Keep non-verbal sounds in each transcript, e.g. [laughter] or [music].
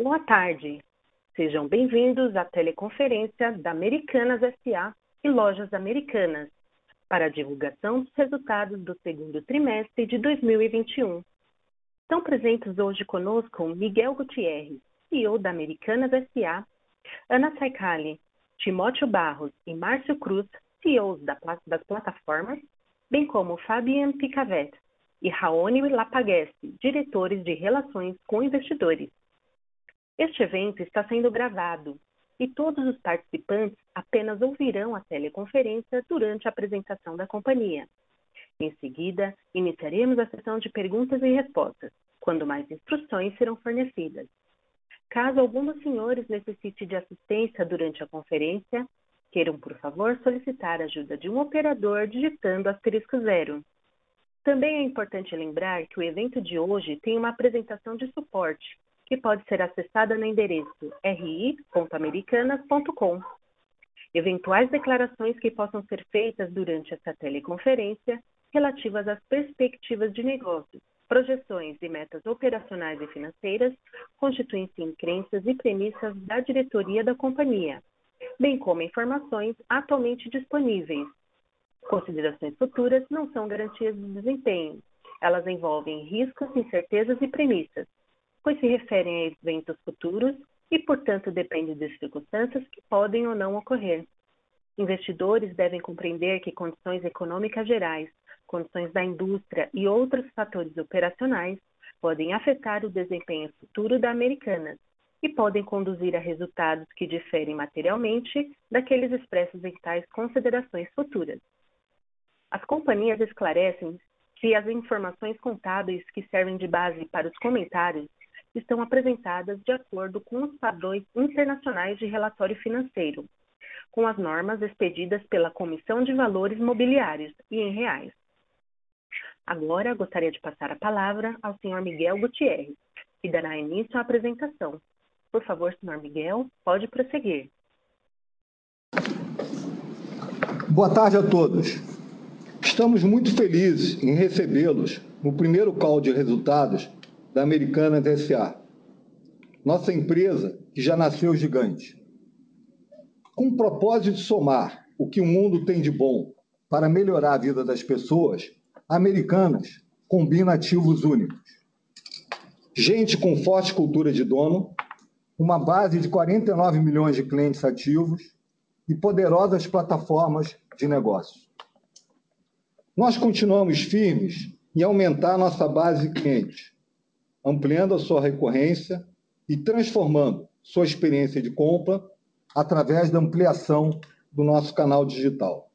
Boa tarde. Sejam bem-vindos à teleconferência da Americanas SA e Lojas Americanas para a divulgação dos resultados do segundo trimestre de 2021. Estão presentes hoje conosco Miguel Gutierrez, CEO da Americanas SA, Ana Saicali, Timóteo Barros e Márcio Cruz, CEOs das plataformas, bem como Fabian Picavet e Raoni Lapaguesse, diretores de Relações com Investidores. Este evento está sendo gravado e todos os participantes apenas ouvirão a teleconferência durante a apresentação da companhia. Em seguida, iniciaremos a sessão de perguntas e respostas, quando mais instruções serão fornecidas. Caso algum dos senhores necessite de assistência durante a conferência, queiram, por favor, solicitar a ajuda de um operador digitando asterisco zero. Também é importante lembrar que o evento de hoje tem uma apresentação de suporte que pode ser acessada no endereço ri.americanas.com. Eventuais declarações que possam ser feitas durante essa teleconferência relativas às perspectivas de negócios, projeções e metas operacionais e financeiras constituem-se em crenças e premissas da diretoria da companhia, bem como informações atualmente disponíveis. Considerações futuras não são garantias de desempenho. Elas envolvem riscos, incertezas e premissas, pois se referem a eventos futuros e, portanto, dependem de circunstâncias que podem ou não ocorrer. Investidores devem compreender que condições econômicas gerais, condições da indústria e outros fatores operacionais podem afetar o desempenho futuro da Americanas e podem conduzir a resultados que diferem materialmente daqueles expressos em tais considerações futuras. As companhias esclarecem que as informações contábeis que servem de base para os comentários estão apresentadas de acordo com os padrões internacionais de relatório financeiro, com as normas expedidas pela Comissão de Valores Mobiliários e em reais. Agora gostaria de passar a palavra ao Sr. Miguel Gutierrez, que dará início à apresentação. Por favor, Sr. Miguel, pode prosseguir. Boa tarde a todos. Estamos muito felizes em recebê-los no primeiro call de resultados da Americanas SA. Nossa empresa que já nasceu gigante. Com o propósito de somar o que o mundo tem de bom para melhorar a vida das pessoas, Americanas combina ativos únicos. Gente com forte cultura de dono, uma base de 49 milhões de clientes ativos e poderosas plataformas de negócios. Nós continuamos firmes em aumentar nossa base de clientes, ampliando a sua recorrência e transformando sua experiência de compra através da ampliação do nosso canal digital.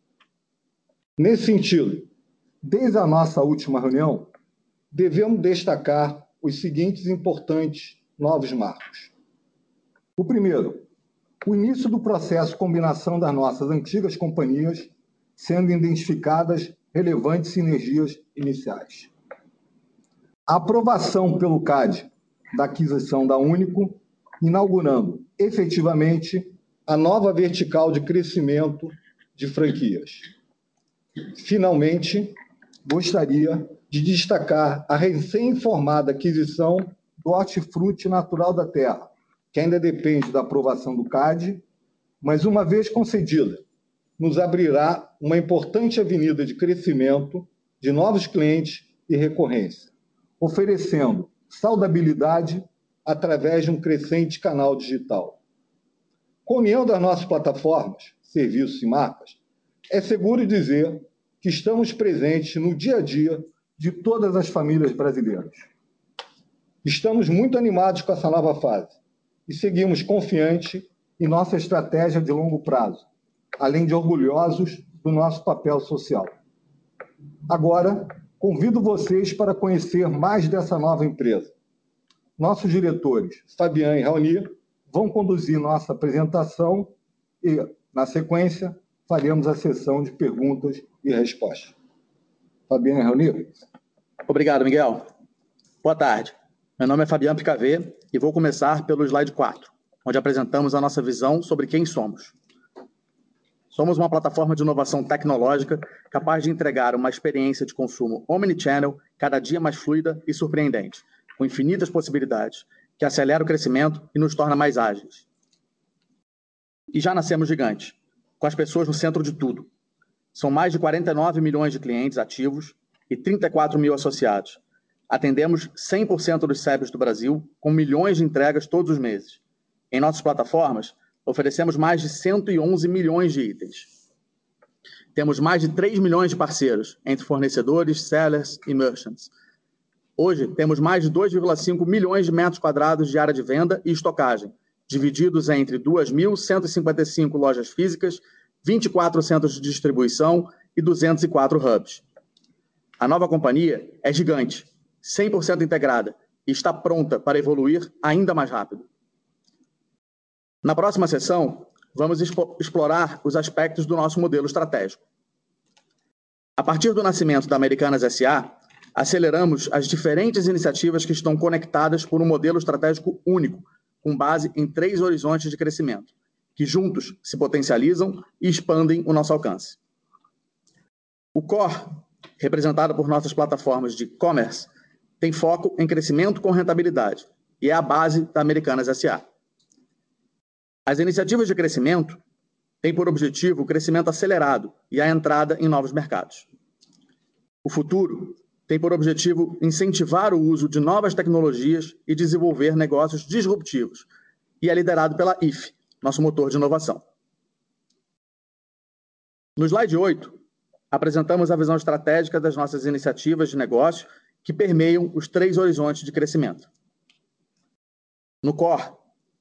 Nesse sentido, desde a nossa última reunião, devemos destacar os seguintes importantes novos marcos. O primeiro, o início do processo de combinação das nossas antigas companhias, sendo identificadas relevantes sinergias iniciais. A aprovação pelo CAD da aquisição da Único, inaugurando efetivamente a nova vertical de crescimento de franquias. Finalmente, gostaria de destacar a recém-informada aquisição do Hortifruti Natural da Terra, que ainda depende da aprovação do CAD, mas uma vez concedida, nos abrirá uma importante avenida de crescimento de novos clientes e recorrência oferecendo saudabilidade através de um crescente canal digital. Com a união das nossas plataformas, serviços e marcas, é seguro dizer que estamos presentes no dia a dia de todas as famílias brasileiras. Estamos muito animados com essa nova fase e seguimos confiantes em nossa estratégia de longo prazo, além de orgulhosos do nosso papel social. Agora, Convido vocês para conhecer mais dessa nova empresa. Nossos diretores, Fabian e Raoni, vão conduzir nossa apresentação e, na sequência, faremos a sessão de perguntas e respostas. Fabian e Raoni. Obrigado, Miguel. Boa tarde. Meu nome é Fabian Picavê e vou começar pelo slide 4, onde apresentamos a nossa visão sobre quem somos. Somos uma plataforma de inovação tecnológica capaz de entregar uma experiência de consumo omnichannel cada dia mais fluida e surpreendente, com infinitas possibilidades, que acelera o crescimento e nos torna mais ágeis. E já nascemos gigantes, com as pessoas no centro de tudo. São mais de 49 milhões de clientes ativos e 34 mil associados. Atendemos 100% dos CEPs do Brasil, com milhões de entregas todos os meses. Em nossas plataformas, oferecemos mais de 111 milhões de itens. Temos mais de 3 milhões de parceiros, entre fornecedores, sellers e merchants. Hoje, temos mais de 2,5 milhões de metros quadrados de área de venda e estocagem, divididos entre 2.155 lojas físicas, 24 centros de distribuição e 204 hubs. A nova companhia é gigante, 100% integrada e está pronta para evoluir ainda mais rápido. Na próxima sessão, vamos explorar os aspectos do nosso modelo estratégico. A partir do nascimento da Americanas SA, aceleramos as diferentes iniciativas que estão conectadas por um modelo estratégico único, com base em três horizontes de crescimento, que juntos se potencializam e expandem o nosso alcance. O core, representado por nossas plataformas de e-commerce, tem foco em crescimento com rentabilidade e é a base da Americanas SA. As iniciativas de crescimento têm por objetivo o crescimento acelerado e a entrada em novos mercados. O futuro tem por objetivo incentivar o uso de novas tecnologias e desenvolver negócios disruptivos, e é liderado pela IF, nosso motor de inovação. No slide 8, apresentamos a visão estratégica das nossas iniciativas de negócio que permeiam os três horizontes de crescimento. No core,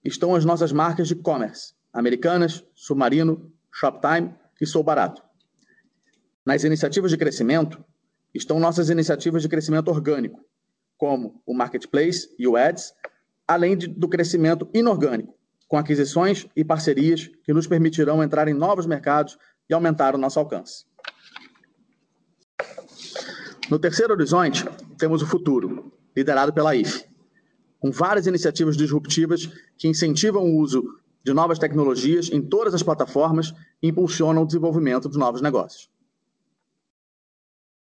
estão as nossas marcas de e-commerce, Americanas, Submarino, Shoptime e Sou Barato. Nas iniciativas de crescimento, estão nossas iniciativas de crescimento orgânico, como o Marketplace e o Ads, além de, do crescimento inorgânico, com aquisições e parcerias que nos permitirão entrar em novos mercados e aumentar o nosso alcance. No terceiro horizonte, temos o futuro, liderado pela IFE com várias iniciativas disruptivas que incentivam o uso de novas tecnologias em todas as plataformas e impulsionam o desenvolvimento de novos negócios.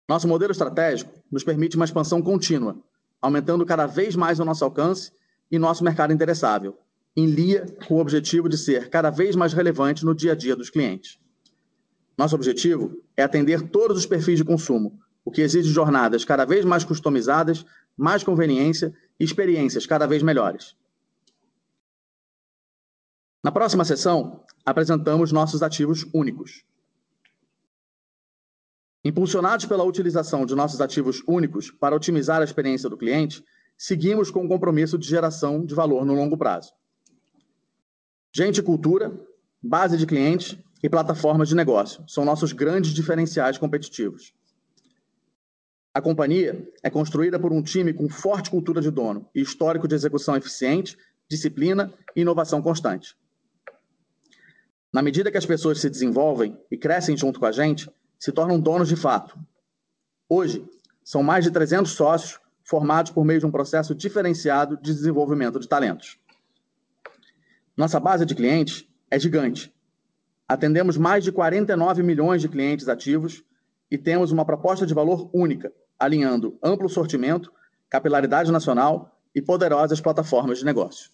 Nosso modelo estratégico nos permite uma expansão contínua, aumentando cada vez mais o nosso alcance e nosso mercado endereçável, em linha com o objetivo de ser cada vez mais relevante no dia a dia dos clientes. Nosso objetivo é atender todos os perfis de consumo, o que exige jornadas cada vez mais customizadas, mais conveniência experiências cada vez melhores. Na próxima sessão, apresentamos nossos ativos únicos. Impulsionados pela utilização de nossos ativos únicos para otimizar a experiência do cliente, seguimos com o compromisso de geração de valor no longo prazo. Gente e cultura, base de clientes e plataformas de negócio são nossos grandes diferenciais competitivos. A companhia é construída por um time com forte cultura de dono e histórico de execução eficiente, disciplina e inovação constante. Na medida que as pessoas se desenvolvem e crescem junto com a gente, se tornam donos de fato. Hoje, são mais de 300 sócios formados por meio de um processo diferenciado de desenvolvimento de talentos. Nossa base de clientes é gigante. Atendemos mais de 49 milhões de clientes ativos e temos uma proposta de valor única, alinhando amplo sortimento, capilaridade nacional e poderosas plataformas de negócio.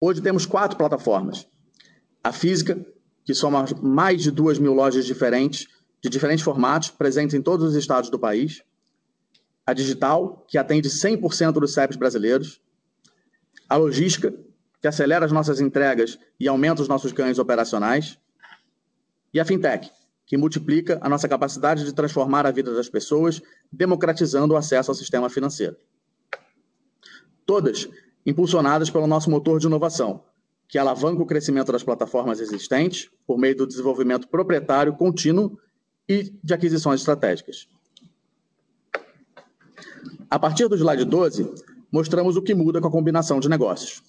Hoje temos quatro plataformas. A física, que soma mais de duas mil lojas diferentes, de diferentes formatos, presentes em todos os estados do país. A digital, que atende 100% dos CEPs brasileiros. A logística, que acelera as nossas entregas e aumenta os nossos ganhos operacionais. E a fintech, que multiplica a nossa capacidade de transformar a vida das pessoas, democratizando o acesso ao sistema financeiro. Todas impulsionadas pelo nosso motor de inovação, que alavanca o crescimento das plataformas existentes por meio do desenvolvimento proprietário contínuo e de aquisições estratégicas. A partir do slide 12, mostramos o que muda com a combinação de negócios.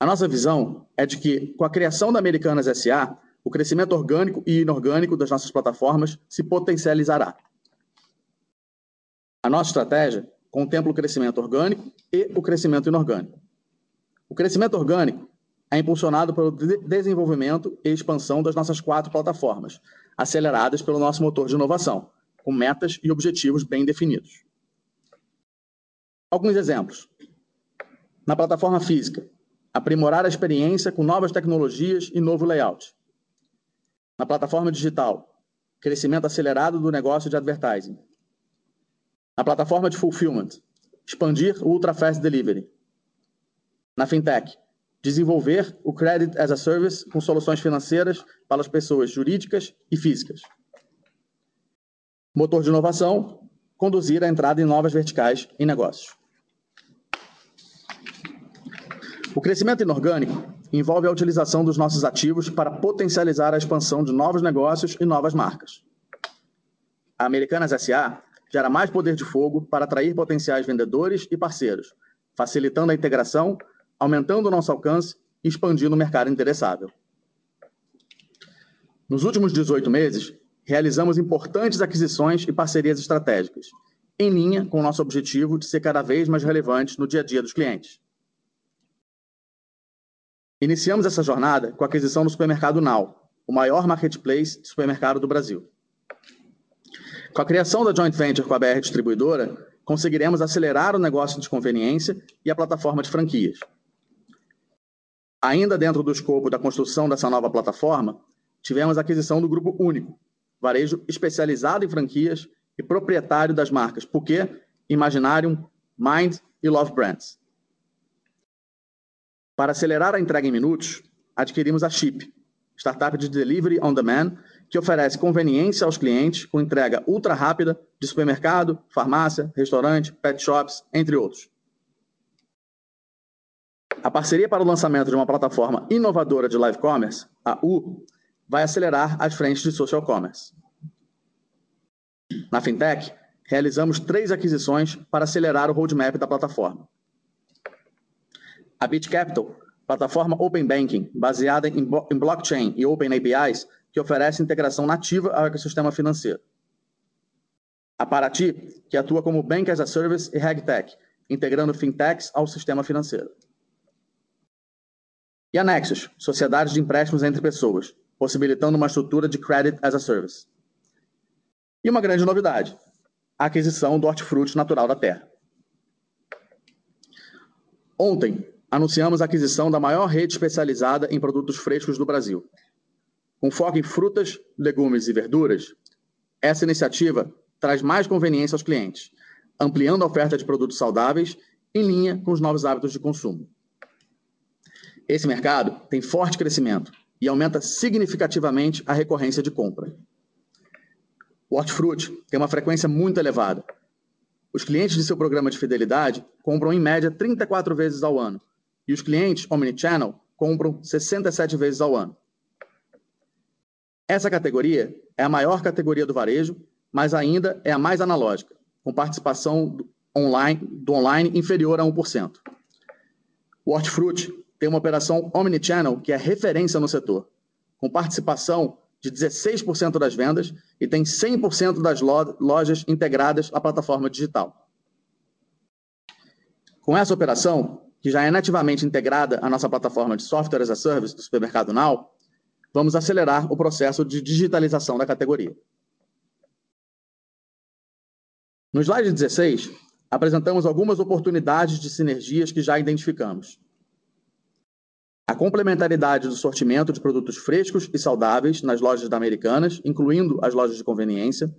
A nossa visão é de que, com a criação da Americanas SA, o crescimento orgânico e inorgânico das nossas plataformas se potencializará. A nossa estratégia contempla o crescimento orgânico e o crescimento inorgânico. O crescimento orgânico é impulsionado pelo desenvolvimento e expansão das nossas quatro plataformas, aceleradas pelo nosso motor de inovação, com metas e objetivos bem definidos. Alguns exemplos. Na plataforma física, aprimorar a experiência com novas tecnologias e novo layout. Na plataforma digital, crescimento acelerado do negócio de advertising. Na plataforma de fulfillment, expandir o Ultra Fast Delivery. Na fintech, desenvolver o Credit as a Service com soluções financeiras para as pessoas jurídicas e físicas. Motor de inovação, conduzir a entrada em novas verticais em negócios. O crescimento inorgânico envolve a utilização dos nossos ativos para potencializar a expansão de novos negócios e novas marcas. A Americanas SA gera mais poder de fogo para atrair potenciais vendedores e parceiros, facilitando a integração, aumentando o nosso alcance e expandindo o mercado interessável. Nos últimos 18 meses, realizamos importantes aquisições e parcerias estratégicas, em linha com o nosso objetivo de ser cada vez mais relevantes no dia a dia dos clientes. Iniciamos essa jornada com a aquisição do supermercado Now, o maior marketplace de supermercado do Brasil. Com a criação da joint venture com a BR Distribuidora, conseguiremos acelerar o negócio de conveniência e a plataforma de franquias. Ainda dentro do escopo da construção dessa nova plataforma, tivemos a aquisição do Grupo Único, varejo especializado em franquias e proprietário das marcas Puquê, Imaginarium, Mind e Love Brands. Para acelerar a entrega em minutos, adquirimos a Chip, startup de delivery on demand, que oferece conveniência aos clientes com entrega ultra rápida de supermercado, farmácia, restaurante, pet shops, entre outros. A parceria para o lançamento de uma plataforma inovadora de live commerce, a U, vai acelerar as frentes de social commerce. Na fintech, realizamos três aquisições para acelerar o roadmap da plataforma. A BitCapital, plataforma Open Banking, baseada em, em blockchain e Open APIs, que oferece integração nativa ao ecossistema financeiro. A Paraty, que atua como Bank as a Service e RegTech, integrando fintechs ao sistema financeiro. E a Nexus, sociedade de empréstimos entre pessoas, possibilitando uma estrutura de Credit as a Service. E uma grande novidade, a aquisição do hortifruti natural da terra. Ontem, anunciamos a aquisição da maior rede especializada em produtos frescos do Brasil. Com foco em frutas, legumes e verduras, essa iniciativa traz mais conveniência aos clientes, ampliando a oferta de produtos saudáveis em linha com os novos hábitos de consumo. Esse mercado tem forte crescimento e aumenta significativamente a recorrência de compra. O Hortifruti tem uma frequência muito elevada. Os clientes de seu programa de fidelidade compram em média 34 vezes ao ano, e os clientes Omnichannel compram 67 vezes ao ano. Essa categoria é a maior categoria do varejo, mas ainda é a mais analógica, com participação do online, do online inferior a 1%. O Hortifruti tem uma operação Omnichannel que é referência no setor, com participação de 16% das vendas e tem 100% das lojas integradas à plataforma digital. Com essa operação, que já é nativamente integrada à nossa plataforma de software as a service do supermercado Now, vamos acelerar o processo de digitalização da categoria. No slide 16, apresentamos algumas oportunidades de sinergias que já identificamos. A complementaridade do sortimento de produtos frescos e saudáveis nas lojas da Americanas, incluindo as lojas de conveniência,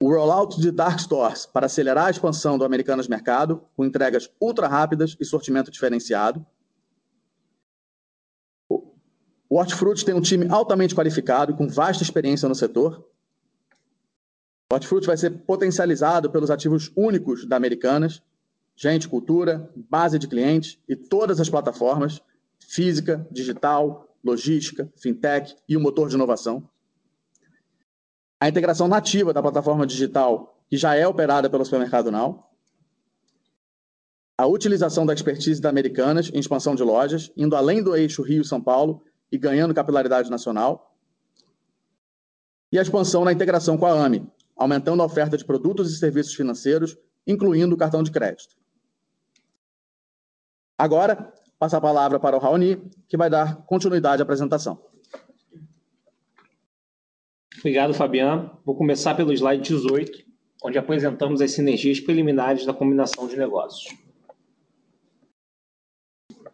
o rollout de Dark Stores para acelerar a expansão do Americanas Mercado, com entregas ultra rápidas e sortimento diferenciado. O Hortifruti tem um time altamente qualificado com vasta experiência no setor. O Hortifruti vai ser potencializado pelos ativos únicos da Americanas, gente, cultura, base de clientes e todas as plataformas, física, digital, logística, fintech e o motor de inovação a integração nativa da plataforma digital, que já é operada pelo Supermercado Now, a utilização da expertise da Americanas em expansão de lojas, indo além do eixo Rio-São Paulo e ganhando capilaridade nacional, e a expansão na integração com a AMI, aumentando a oferta de produtos e serviços financeiros, incluindo o cartão de crédito. Agora, passo a palavra para o Raoni, que vai dar continuidade à apresentação. Obrigado, Fabiano. Vou começar pelo slide 18, onde apresentamos as sinergias preliminares da combinação de negócios.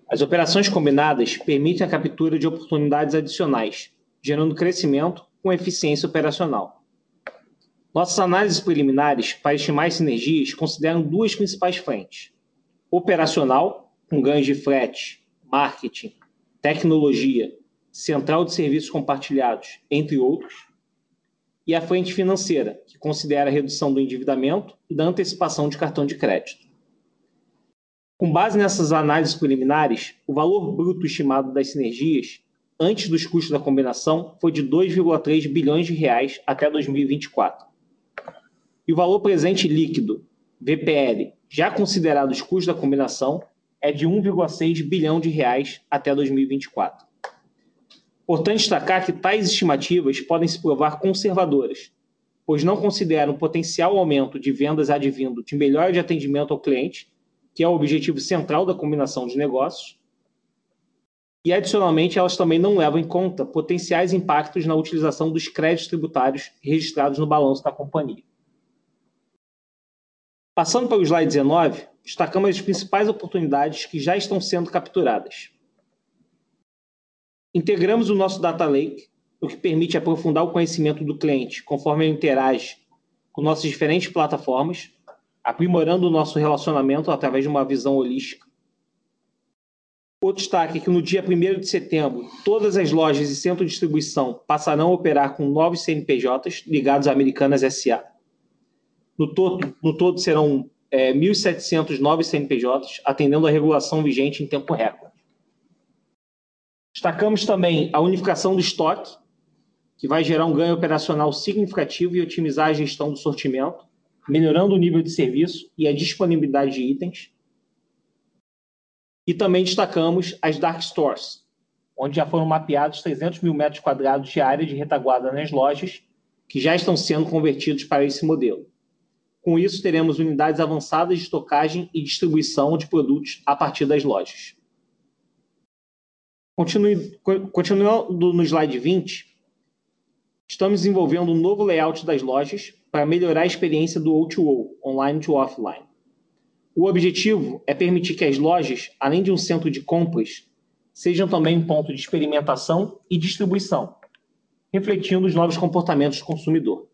As operações combinadas permitem a captura de oportunidades adicionais, gerando crescimento com eficiência operacional. Nossas análises preliminares para estimar as sinergias consideram duas principais frentes: operacional, com ganhos de frete, marketing, tecnologia, central de serviços compartilhados, entre outros, e a frente financeira, que considera a redução do endividamento e da antecipação de cartão de crédito. Com base nessas análises preliminares, o valor bruto estimado das sinergias antes dos custos da combinação foi de 2,3 bilhões de reais até 2024. E o valor presente líquido, VPL, já considerado os custos da combinação, é de 1,6 bilhão de reais até 2024. Importante destacar que tais estimativas podem se provar conservadoras, pois não consideram potencial aumento de vendas advindo de melhora de atendimento ao cliente, que é o objetivo central da combinação de negócios, e, adicionalmente, elas também não levam em conta potenciais impactos na utilização dos créditos tributários registrados no balanço da companhia. Passando para o slide 19, destacamos as principais oportunidades que já estão sendo capturadas. Integramos o nosso Data Lake, o que permite aprofundar o conhecimento do cliente conforme ele interage com nossas diferentes plataformas, aprimorando o nosso relacionamento através de uma visão holística Outro destaque é que no dia 1 de setembro, todas as lojas e centros de distribuição passarão a operar com novos CNPJs ligados à Americanas SA. No todo, no todo serão é, 1.700 novos CNPJs, atendendo à regulação vigente em tempo recorde. Destacamos também a unificação do estoque, que vai gerar um ganho operacional significativo e otimizar a gestão do sortimento, melhorando o nível de serviço e a disponibilidade de itens e também destacamos as dark stores, onde já foram mapeados 300 mil metros quadrados de área de retaguarda nas lojas, que já estão sendo convertidos para esse modelo. Com isso, teremos unidades avançadas de estocagem e distribuição de produtos a partir das lojas. Continuando no slide 20, estamos desenvolvendo um novo layout das lojas para melhorar a experiência do O2O, online to offline. O objetivo é permitir que as lojas, além de um centro de compras, sejam também um ponto de experimentação e distribuição, refletindo os novos comportamentos do consumidor.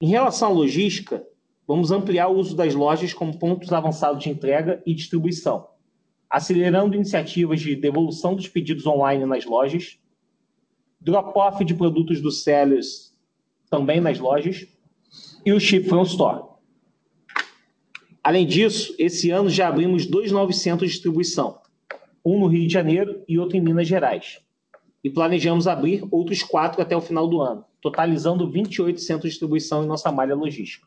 Em relação à logística, vamos ampliar o uso das lojas como pontos avançados de entrega e distribuição, acelerando iniciativas de devolução dos pedidos online nas lojas, drop-off de produtos dos sellers também nas lojas e o Ship from Store. Além disso, esse ano já abrimos dois novos centros de distribuição, um no Rio de Janeiro e outro em Minas Gerais. E planejamos abrir outros quatro até o final do ano, totalizando 28 centros de distribuição em nossa malha logística.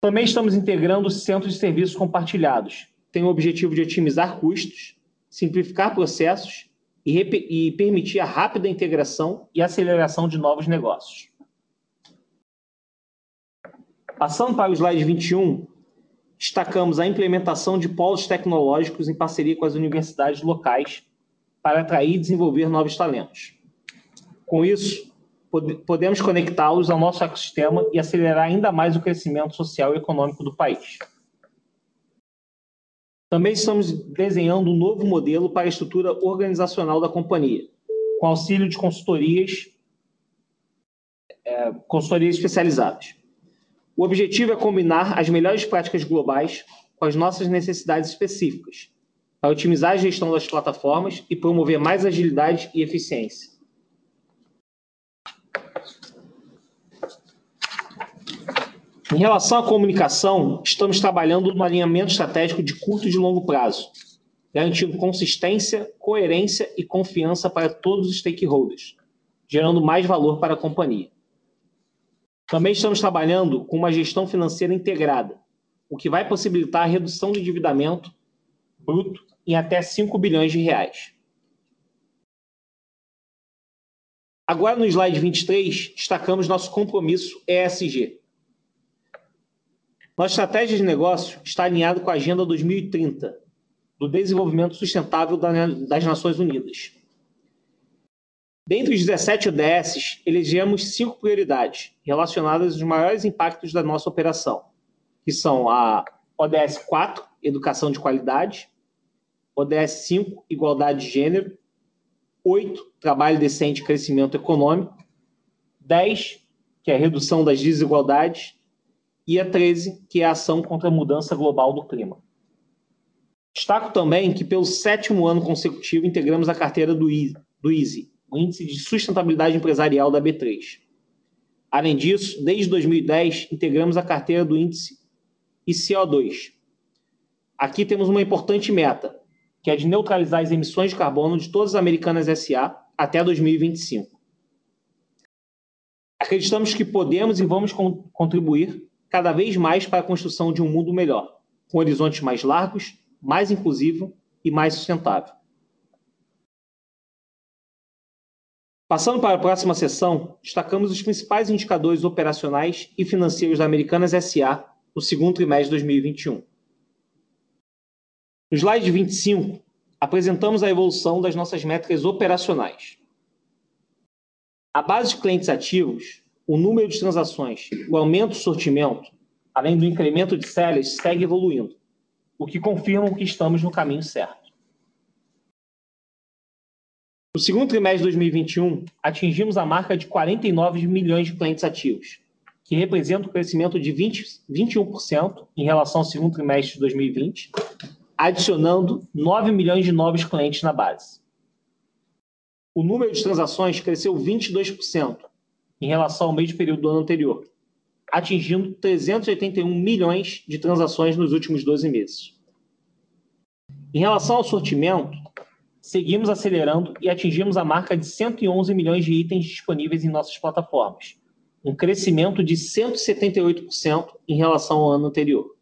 Também estamos integrando centros de serviços compartilhados. Tem o objetivo de otimizar custos, simplificar processos e, e permitir a rápida integração e aceleração de novos negócios. Passando para o slide 21, destacamos a implementação de polos tecnológicos em parceria com as universidades locais para atrair e desenvolver novos talentos. Com isso, podemos conectá-los ao nosso ecossistema e acelerar ainda mais o crescimento social e econômico do país. Também estamos desenhando um novo modelo para a estrutura organizacional da companhia, com auxílio de consultorias, é, consultorias especializadas. O objetivo é combinar as melhores práticas globais com as nossas necessidades específicas, para otimizar a gestão das plataformas e promover mais agilidade e eficiência. Em relação à comunicação, estamos trabalhando no alinhamento estratégico de curto e de longo prazo, garantindo consistência, coerência e confiança para todos os stakeholders, gerando mais valor para a companhia. Também estamos trabalhando com uma gestão financeira integrada, o que vai possibilitar a redução do endividamento bruto em até 5 bilhões de reais. Agora, no slide 23, destacamos nosso compromisso ESG. Nossa estratégia de negócio está alinhada com a Agenda 2030 do Desenvolvimento Sustentável das Nações Unidas. Dentre os 17 ODSs, elegemos cinco prioridades relacionadas aos maiores impactos da nossa operação, que são a ODS 4, Educação de Qualidade, ODS 5, Igualdade de Gênero, 8, Trabalho Decente e Crescimento Econômico, 10, que é a redução das desigualdades, e a 13, que é a ação contra a mudança global do clima. Destaco também que, pelo sétimo ano consecutivo, integramos a carteira do EASY, o Índice de Sustentabilidade Empresarial da B3. Além disso, desde 2010, integramos a carteira do índice ICO2. Aqui temos uma importante meta, que é de neutralizar as emissões de carbono de todas as Americanas SA até 2025. Acreditamos que podemos e vamos contribuir cada vez mais para a construção de um mundo melhor, com horizontes mais largos, mais inclusivo e mais sustentável. Passando para a próxima sessão, destacamos os principais indicadores operacionais e financeiros da Americanas SA no segundo trimestre de 2021. No slide 25, apresentamos a evolução das nossas métricas operacionais. A base de clientes ativos, o número de transações, o aumento do sortimento, além do incremento de sellers, segue evoluindo, o que confirma que estamos no caminho certo. No segundo trimestre de 2021, atingimos a marca de 49 milhões de clientes ativos, que representa um crescimento de 20, 21% em relação ao segundo trimestre de 2020, adicionando 9 milhões de novos clientes na base. O número de transações cresceu 22% em relação ao mesmo período do ano anterior, atingindo 381 milhões de transações nos últimos 12 meses. Em relação ao sortimento, seguimos acelerando e atingimos a marca de 111 milhões de itens disponíveis em nossas plataformas, um crescimento de 178% em relação ao ano anterior.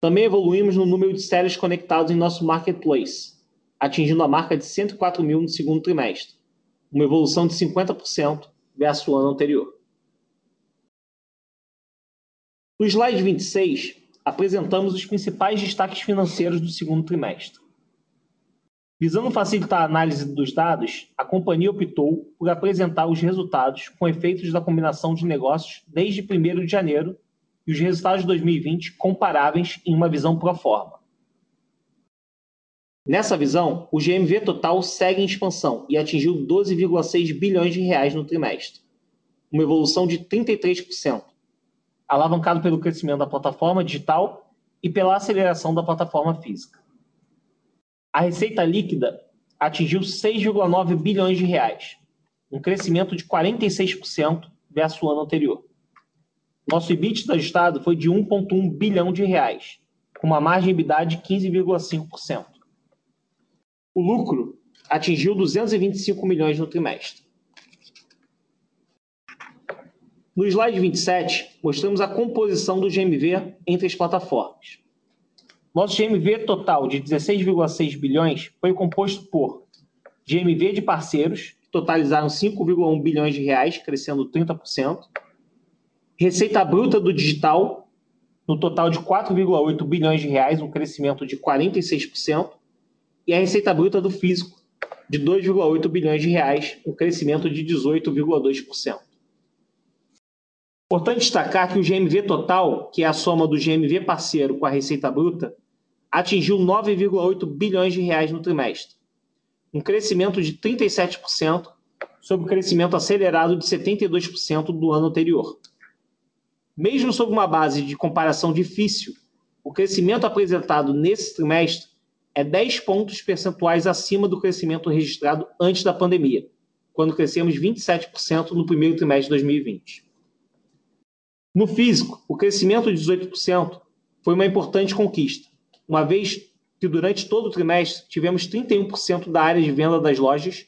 Também evoluímos no número de sellers conectados em nosso marketplace, atingindo a marca de 104 mil no segundo trimestre, uma evolução de 50% versus o ano anterior. No slide 26, apresentamos os principais destaques financeiros do segundo trimestre. Visando facilitar a análise dos dados, a companhia optou por apresentar os resultados com efeitos da combinação de negócios desde 1 de janeiro e os resultados de 2020 comparáveis em uma visão pro forma. Nessa visão, o GMV total segue em expansão e atingiu 12,6 bilhões de reais no trimestre, uma evolução de 33%, alavancado pelo crescimento da plataforma digital e pela aceleração da plataforma física a receita líquida atingiu 6,9 bilhões de reais, um crescimento de 46% versus o ano anterior. Nosso EBITDA ajustado foi de 1,1 bilhão de reais, com uma margem EBITDA de 15,5%. O lucro atingiu 225 milhões no trimestre. No slide 27, mostramos a composição do GMV entre as plataformas. Nosso GMV total de 16,6 bilhões foi composto por GMV de parceiros, que totalizaram 5,1 bilhões de reais, crescendo 30%. Receita bruta do digital, no total de 4,8 bilhões de reais, um crescimento de 46%. E a receita bruta do físico, de 2,8 bilhões de reais, um crescimento de 18,2%. Importante destacar que o GMV total, que é a soma do GMV parceiro com a receita bruta, atingiu 9,8 bilhões de reais no trimestre, um crescimento de 37% sobre o crescimento acelerado de 72% do ano anterior. Mesmo sob uma base de comparação difícil, o crescimento apresentado nesse trimestre é 10 pontos percentuais acima do crescimento registrado antes da pandemia, quando crescemos 27% no primeiro trimestre de 2020. No físico, o crescimento de 18% foi uma importante conquista, uma vez que durante todo o trimestre tivemos 31% da área de venda das lojas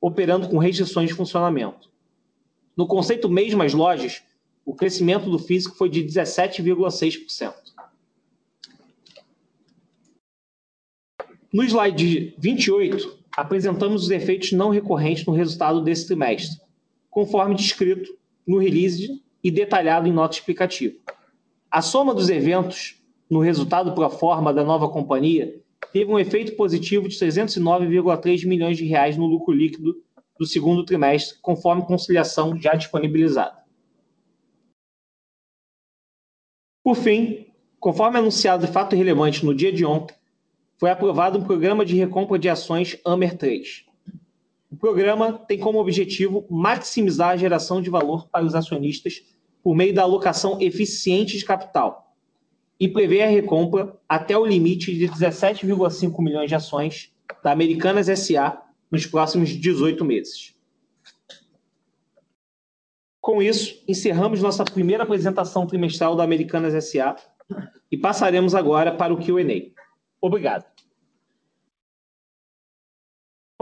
operando com restrições de funcionamento. No conceito mesmas lojas, o crescimento do físico foi de 17,6%. No slide 28, apresentamos os efeitos não recorrentes no resultado desse trimestre, conforme descrito no release e detalhado em nota explicativa. A soma dos eventos no resultado pro forma da nova companhia teve um efeito positivo de 309,3 milhões de reais no lucro líquido do segundo trimestre, conforme conciliação já disponibilizada. Por fim, conforme anunciado de fato relevante no dia de ontem, foi aprovado um programa de recompra de ações AMER 3. O programa tem como objetivo maximizar a geração de valor para os acionistas por meio da alocação eficiente de capital e prevê a recompra até o limite de 17,5 milhões de ações da Americanas SA nos próximos 18 meses. Com isso, encerramos nossa primeira apresentação trimestral da Americanas SA e passaremos agora para o Q&A. Obrigado.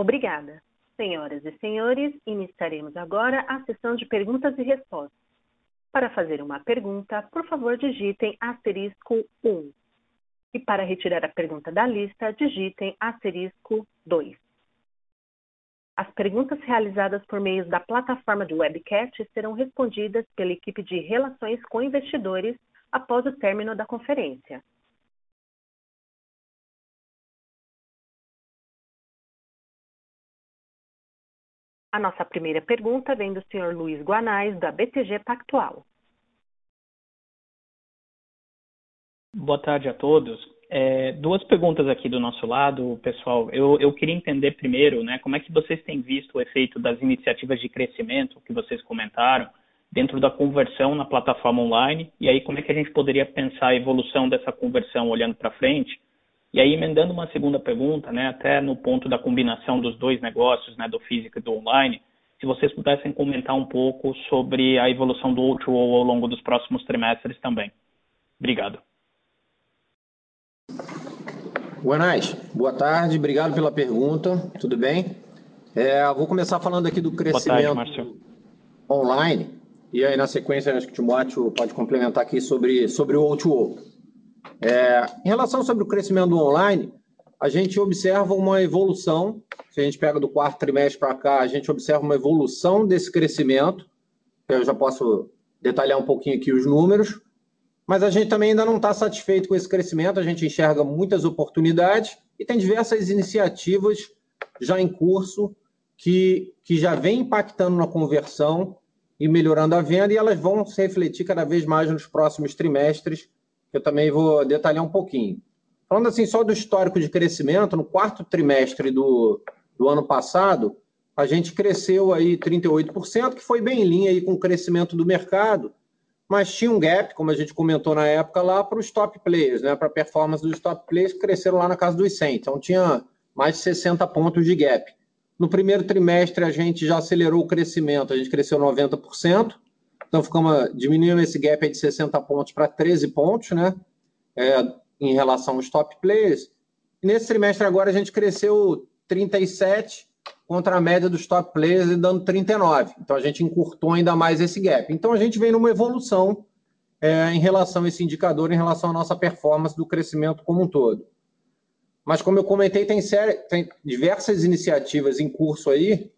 Obrigada. Senhoras e senhores, iniciaremos agora a sessão de perguntas e respostas. Para fazer uma pergunta, por favor, digitem asterisco 1. E para retirar a pergunta da lista, digitem asterisco 2. As perguntas realizadas por meio da plataforma de webcast serão respondidas pela equipe de Relações com Investidores após o término da conferência. A nossa primeira pergunta vem do senhor Luiz Guanais, da BTG Pactual. Boa tarde a todos. É, duas perguntas aqui do nosso lado, pessoal. Eu, eu, queria entender primeiro, né, como é que vocês têm visto o efeito das iniciativas de crescimento que vocês comentaram dentro da conversão na plataforma online, e aí como é que a gente poderia pensar a evolução dessa conversão olhando para frente, e aí, emendando uma segunda pergunta, né, até no ponto da combinação dos dois negócios, né, do físico e do online, se vocês pudessem comentar um pouco sobre a evolução do O2O ao longo dos próximos trimestres também. Obrigado. Buenas, boa tarde, obrigado pela pergunta, tudo bem? É, vou começar falando aqui do crescimento tarde, online, e aí na sequência acho que o Timóteo pode complementar aqui sobre, sobre o O2O. É, em relação sobre o crescimento online, a gente observa uma evolução. Se a gente pega do quarto trimestre para cá, a gente observa uma evolução desse crescimento. Eu já posso detalhar um pouquinho aqui os números, mas a gente também ainda não está satisfeito com esse crescimento. A gente enxerga muitas oportunidades e tem diversas iniciativas já em curso que, que já vem impactando na conversão e melhorando a venda, e elas vão se refletir cada vez mais nos próximos trimestres que eu também vou detalhar um pouquinho. Falando assim só do histórico de crescimento, no quarto trimestre do, do ano passado, a gente cresceu aí 38%, que foi bem em linha aí com o crescimento do mercado, mas tinha um gap, como a gente comentou na época, lá para os top players, né? para a performance dos top players, que cresceram lá na casa dos 100. Então tinha mais de 60 pontos de gap. No primeiro trimestre, a gente já acelerou o crescimento, a gente cresceu 90%, então, ficamos diminuindo esse gap de 60 pontos para 13 pontos, né? É, em relação aos top players. E nesse trimestre agora a gente cresceu 37 contra a média dos top players dando 39. Então a gente encurtou ainda mais esse gap. Então a gente vem numa evolução é, em relação a esse indicador, em relação à nossa performance do crescimento como um todo. Mas como eu comentei, tem, tem diversas iniciativas em curso aí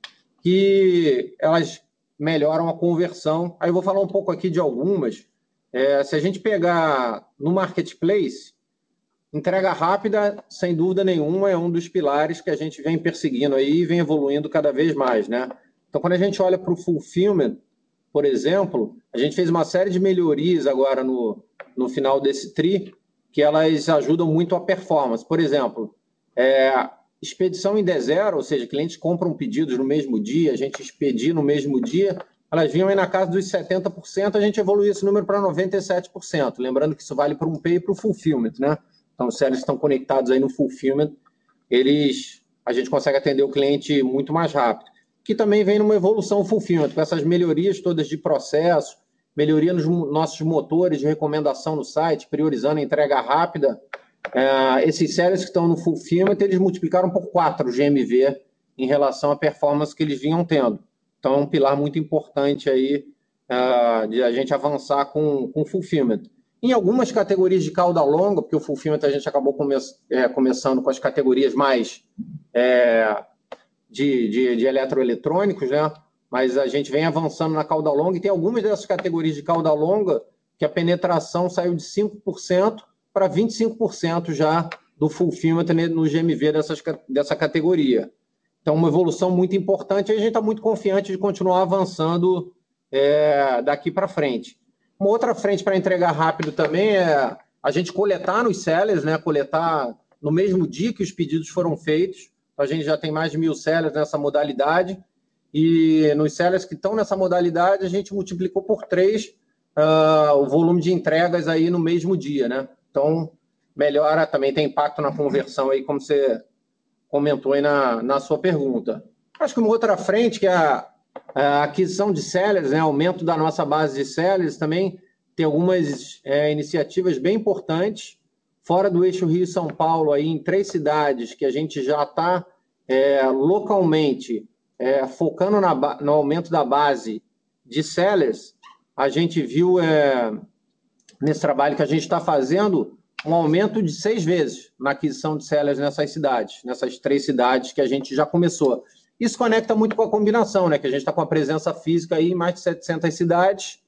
que elas melhoram a conversão. Aí eu vou falar um pouco aqui de algumas. É, se a gente pegar no marketplace, entrega rápida, sem dúvida nenhuma, é um dos pilares que a gente vem perseguindo aí e vem evoluindo cada vez mais, né? Então, quando a gente olha para o fulfillment, por exemplo, a gente fez uma série de melhorias agora no, no final desse tri, que elas ajudam muito a performance. Por exemplo, é, Expedição em D0, ou seja, clientes compram pedidos no mesmo dia, a gente expedir no mesmo dia, elas vinham aí na casa dos 70%, a gente evoluiu esse número para 97%. Lembrando que isso vale para um pay e para o fulfillment, né? Então, se eles estão conectados aí no fulfillment, eles, a gente consegue atender o cliente muito mais rápido. Que também vem numa evolução fulfillment, com essas melhorias todas de processo, melhoria nos nossos motores de recomendação no site, priorizando a entrega rápida é, esses séries que estão no fulfillment, eles multiplicaram por 4 o GMV em relação à performance que eles vinham tendo. Então, é um pilar muito importante aí uh, de a gente avançar com, com fulfillment. Em algumas categorias de cauda longa, porque o fulfillment a gente acabou come é, começando com as categorias mais é, de, de, de, eletroeletrônicos, né? mas a gente vem avançando na cauda longa e tem algumas dessas categorias de cauda longa que a penetração saiu de 5% para 25% já do fulfillment no GMV dessas, dessa categoria. Então, uma evolução muito importante e a gente está muito confiante de continuar avançando é, daqui para frente. Uma outra frente para entregar rápido também é a gente coletar nos sellers, né? coletar no mesmo dia que os pedidos foram feitos. Então, a gente já tem mais de mil sellers nessa modalidade. E nos sellers que estão nessa modalidade, a gente multiplicou por três uh, o volume de entregas aí no mesmo dia. Né? Então, melhora, também tem impacto na conversão aí, como você comentou aí na, na sua pergunta. Acho que uma outra frente, que é a, a aquisição de sellers, né, aumento da nossa base de sellers, também tem algumas é, iniciativas bem importantes fora do eixo Rio-São Paulo, aí em três cidades que a gente já está é, localmente é, focando na, no aumento da base de sellers, a gente viu é, nesse trabalho que a gente está fazendo um aumento de seis vezes na aquisição de sellers nessas cidades, nessas três cidades que a gente já começou. Isso conecta muito com a combinação, né? Que a gente está com a presença física aí em mais de 700 cidades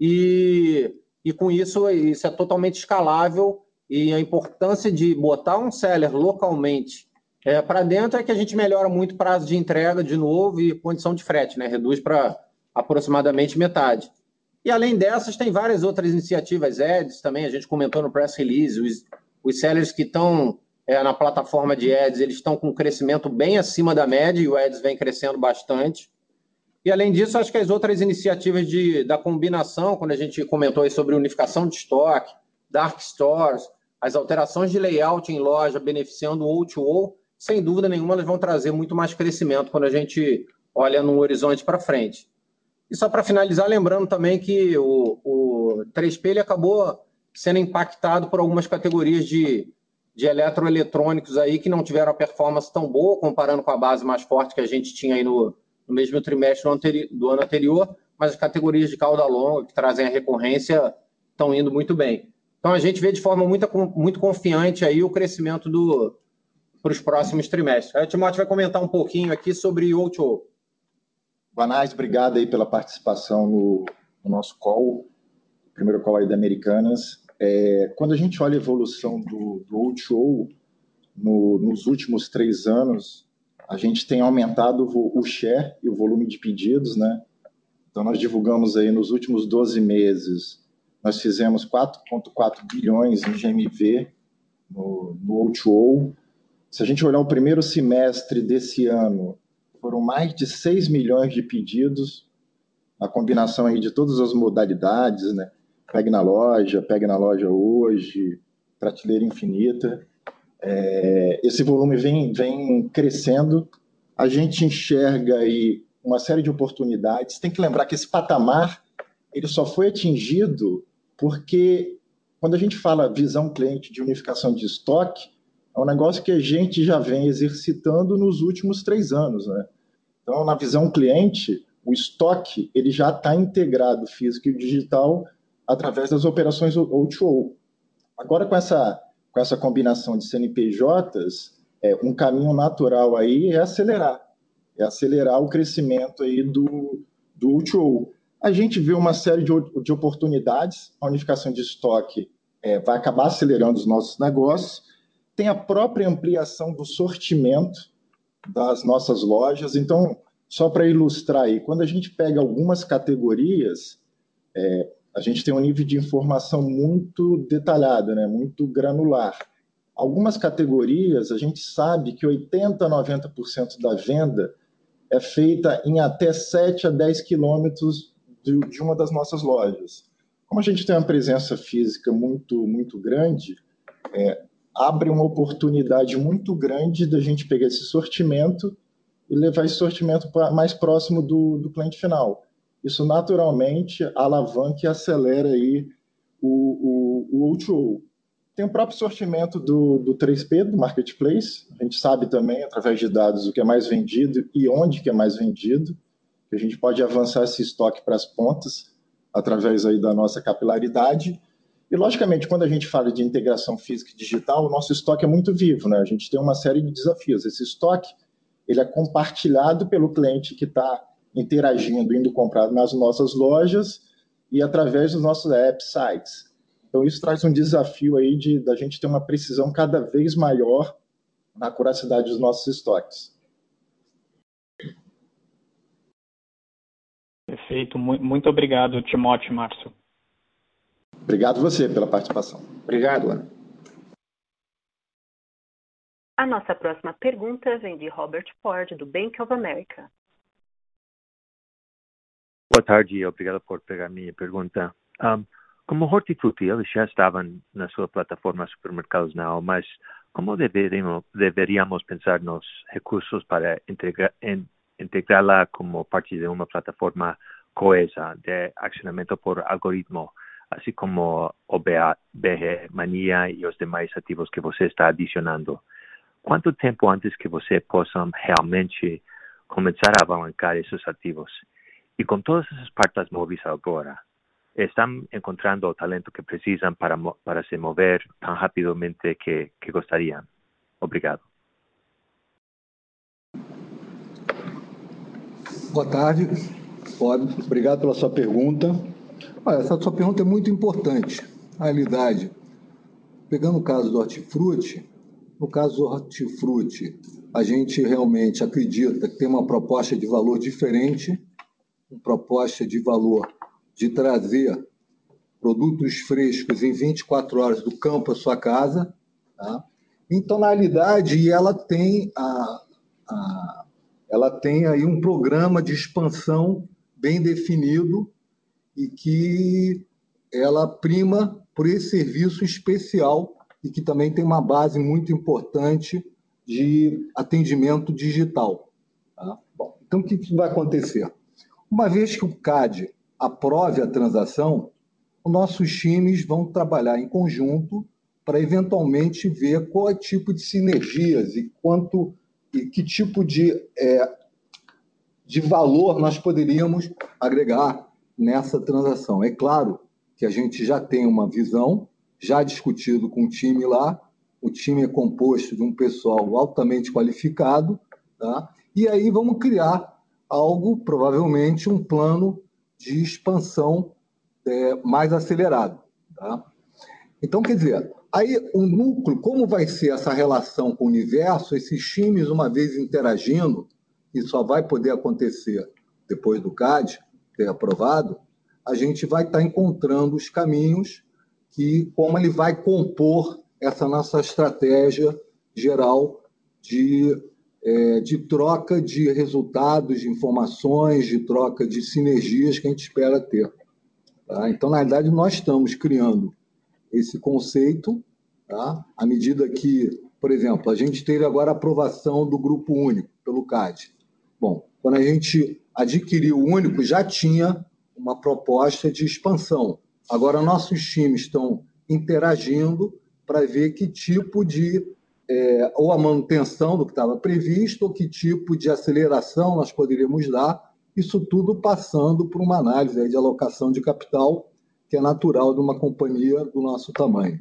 e, e com isso, isso é totalmente escalável e a importância de botar um seller localmente é, para dentro é que a gente melhora muito prazo de entrega de novo e condição de frete, né? Reduz para aproximadamente metade. E além dessas, tem várias outras iniciativas, ads também, a gente comentou no press release, os, os sellers que estão é, na plataforma de ads, eles estão com um crescimento bem acima da média e o ads vem crescendo bastante. E além disso, acho que as outras iniciativas de, da combinação, quando a gente comentou sobre unificação de estoque, dark stores, as alterações de layout em loja beneficiando o O2O, sem dúvida nenhuma, elas vão trazer muito mais crescimento quando a gente olha no horizonte para frente. E só para finalizar, lembrando também que o, o 3P ele acabou sendo impactado por algumas categorias de, de eletroeletrônicos aí que não tiveram a performance tão boa, comparando com a base mais forte que a gente tinha aí no, no mesmo trimestre do, anteri do ano anterior, mas as categorias de cauda longa, que trazem a recorrência, estão indo muito bem. Então a gente vê de forma muito, muito confiante aí o crescimento para os próximos trimestres. Aí o Timóteo vai comentar um pouquinho aqui sobre o O2O. Vanais, obrigado aí pela participação no, no, nosso call, primeiro call aí da Americanas. É, quando a gente olha a evolução do, do O2O no, nos últimos três anos, a gente tem aumentado o, o share e o volume de pedidos, né? Então, nós divulgamos aí nos últimos 12 meses nós fizemos 4,4 bilhões em GMV no, no O2O. Se a gente olhar o primeiro semestre desse ano, foram mais de 6 milhões de pedidos, a combinação aí de todas as modalidades, né? Pegue na loja, pegue na loja hoje, prateleira infinita. É, esse volume vem, vem crescendo. A gente enxerga aí uma série de oportunidades. Tem que lembrar que esse patamar ele só foi atingido porque quando a gente fala visão cliente de unificação de estoque, é um negócio que a gente já vem exercitando nos últimos três anos. Né? Então, na visão cliente, o estoque ele já está integrado físico e digital através das operações O2O. Agora, com essa, com essa combinação de CNPJs, é, um caminho natural aí é acelerar, é acelerar o crescimento aí do, do O2O a gente vê uma série de, de oportunidades. A unificação de estoque é, vai acabar acelerando os nossos negócios. Tem a própria ampliação do sortimento das nossas lojas. Então, só para ilustrar aí, quando a gente pega algumas categorias, é, a gente tem um nível de informação muito detalhado, né? muito granular. Algumas categorias, a gente sabe que 80% a 90% da venda é feita em até 7 a 10 quilômetros de, de uma das nossas lojas. Como a gente tem uma presença física muito, muito grande, é, abre uma oportunidade muito grande da gente pegar esse sortimento e levar esse sortimento mais próximo do, do cliente final. Isso naturalmente alavanca e acelera aí o, o, o O2O. Tem o próprio sortimento do, do 3P, do Marketplace. A gente sabe também, através de dados, o que é mais vendido e onde que é mais vendido a gente pode avançar esse estoque para as pontas através aí da nossa capilaridade. E, logicamente, quando a gente fala de integração física e digital, o nosso estoque é muito vivo, né? A gente tem uma série de desafios. Esse estoque, ele é compartilhado pelo cliente que está interagindo, indo comprar nas nossas lojas e através dos nossos apps, sites. Então, isso traz um desafio aí de da gente ter uma precisão cada vez maior na curacidade dos nossos estoques. Perfeito. Muito obrigado, Timóteo e Márcio. Obrigado você pela participação. Obrigado, Ana. A nossa próxima pergunta vem de Robert Ford, do Bank of America. Boa tarde obrigado por pegar minha pergunta. Um, como hortifruti, eles já estavam na sua plataforma Supermercados Now, mas como deveríamos, deveríamos pensar nos recursos para integrá-la como parte de uma plataforma coesa de accionamento por algoritmo, assim como o BG Mania e os demais ativos que você está adicionando? Quanto tempo antes que você possa realmente começar a alavancar esses ativos? E com todas essas partes móveis agora, estão encontrando o talento que precisam para, para se mover tão rapidamente que, que gostariam. Obrigado. Boa tarde. Obrigado pela sua pergunta. Olha, essa sua pergunta é muito importante. Na realidade, pegando o caso do hortifruti, no caso do hortifruti, a gente realmente acredita que tem uma proposta de valor diferente, uma proposta de valor de trazer produtos frescos em 24 horas do campo à sua casa. Tá? Então, na realidade, ela tem, a, a, ela tem aí um programa de expansão bem definido e que ela prima por esse serviço especial e que também tem uma base muito importante de atendimento digital. Tá? Bom, então, o que vai acontecer? Uma vez que o CAD aprove a transação, os nossos times vão trabalhar em conjunto para eventualmente ver qual é o tipo de sinergias e quanto e que tipo de, é, de valor nós poderíamos agregar nessa transação. É claro que a gente já tem uma visão, já discutido com o time lá, o time é composto de um pessoal altamente qualificado, tá? e aí vamos criar algo, provavelmente um plano de expansão é, mais acelerado. Tá? Então, quer dizer, aí o núcleo, como vai ser essa relação com o universo, esses times, uma vez interagindo, e só vai poder acontecer depois do CAD ter aprovado, a gente vai estar encontrando os caminhos que como ele vai compor essa nossa estratégia geral de é, de troca de resultados, de informações, de troca de sinergias que a gente espera ter. Tá? Então, na verdade, nós estamos criando esse conceito, tá? à medida que, por exemplo, a gente teve agora a aprovação do Grupo Único pelo CAD. Bom, quando a gente adquiriu o Único, já tinha uma proposta de expansão. Agora, nossos times estão interagindo para ver que tipo de é, ou a manutenção do que estava previsto, ou que tipo de aceleração nós poderíamos dar, isso tudo passando por uma análise de alocação de capital que é natural de uma companhia do nosso tamanho.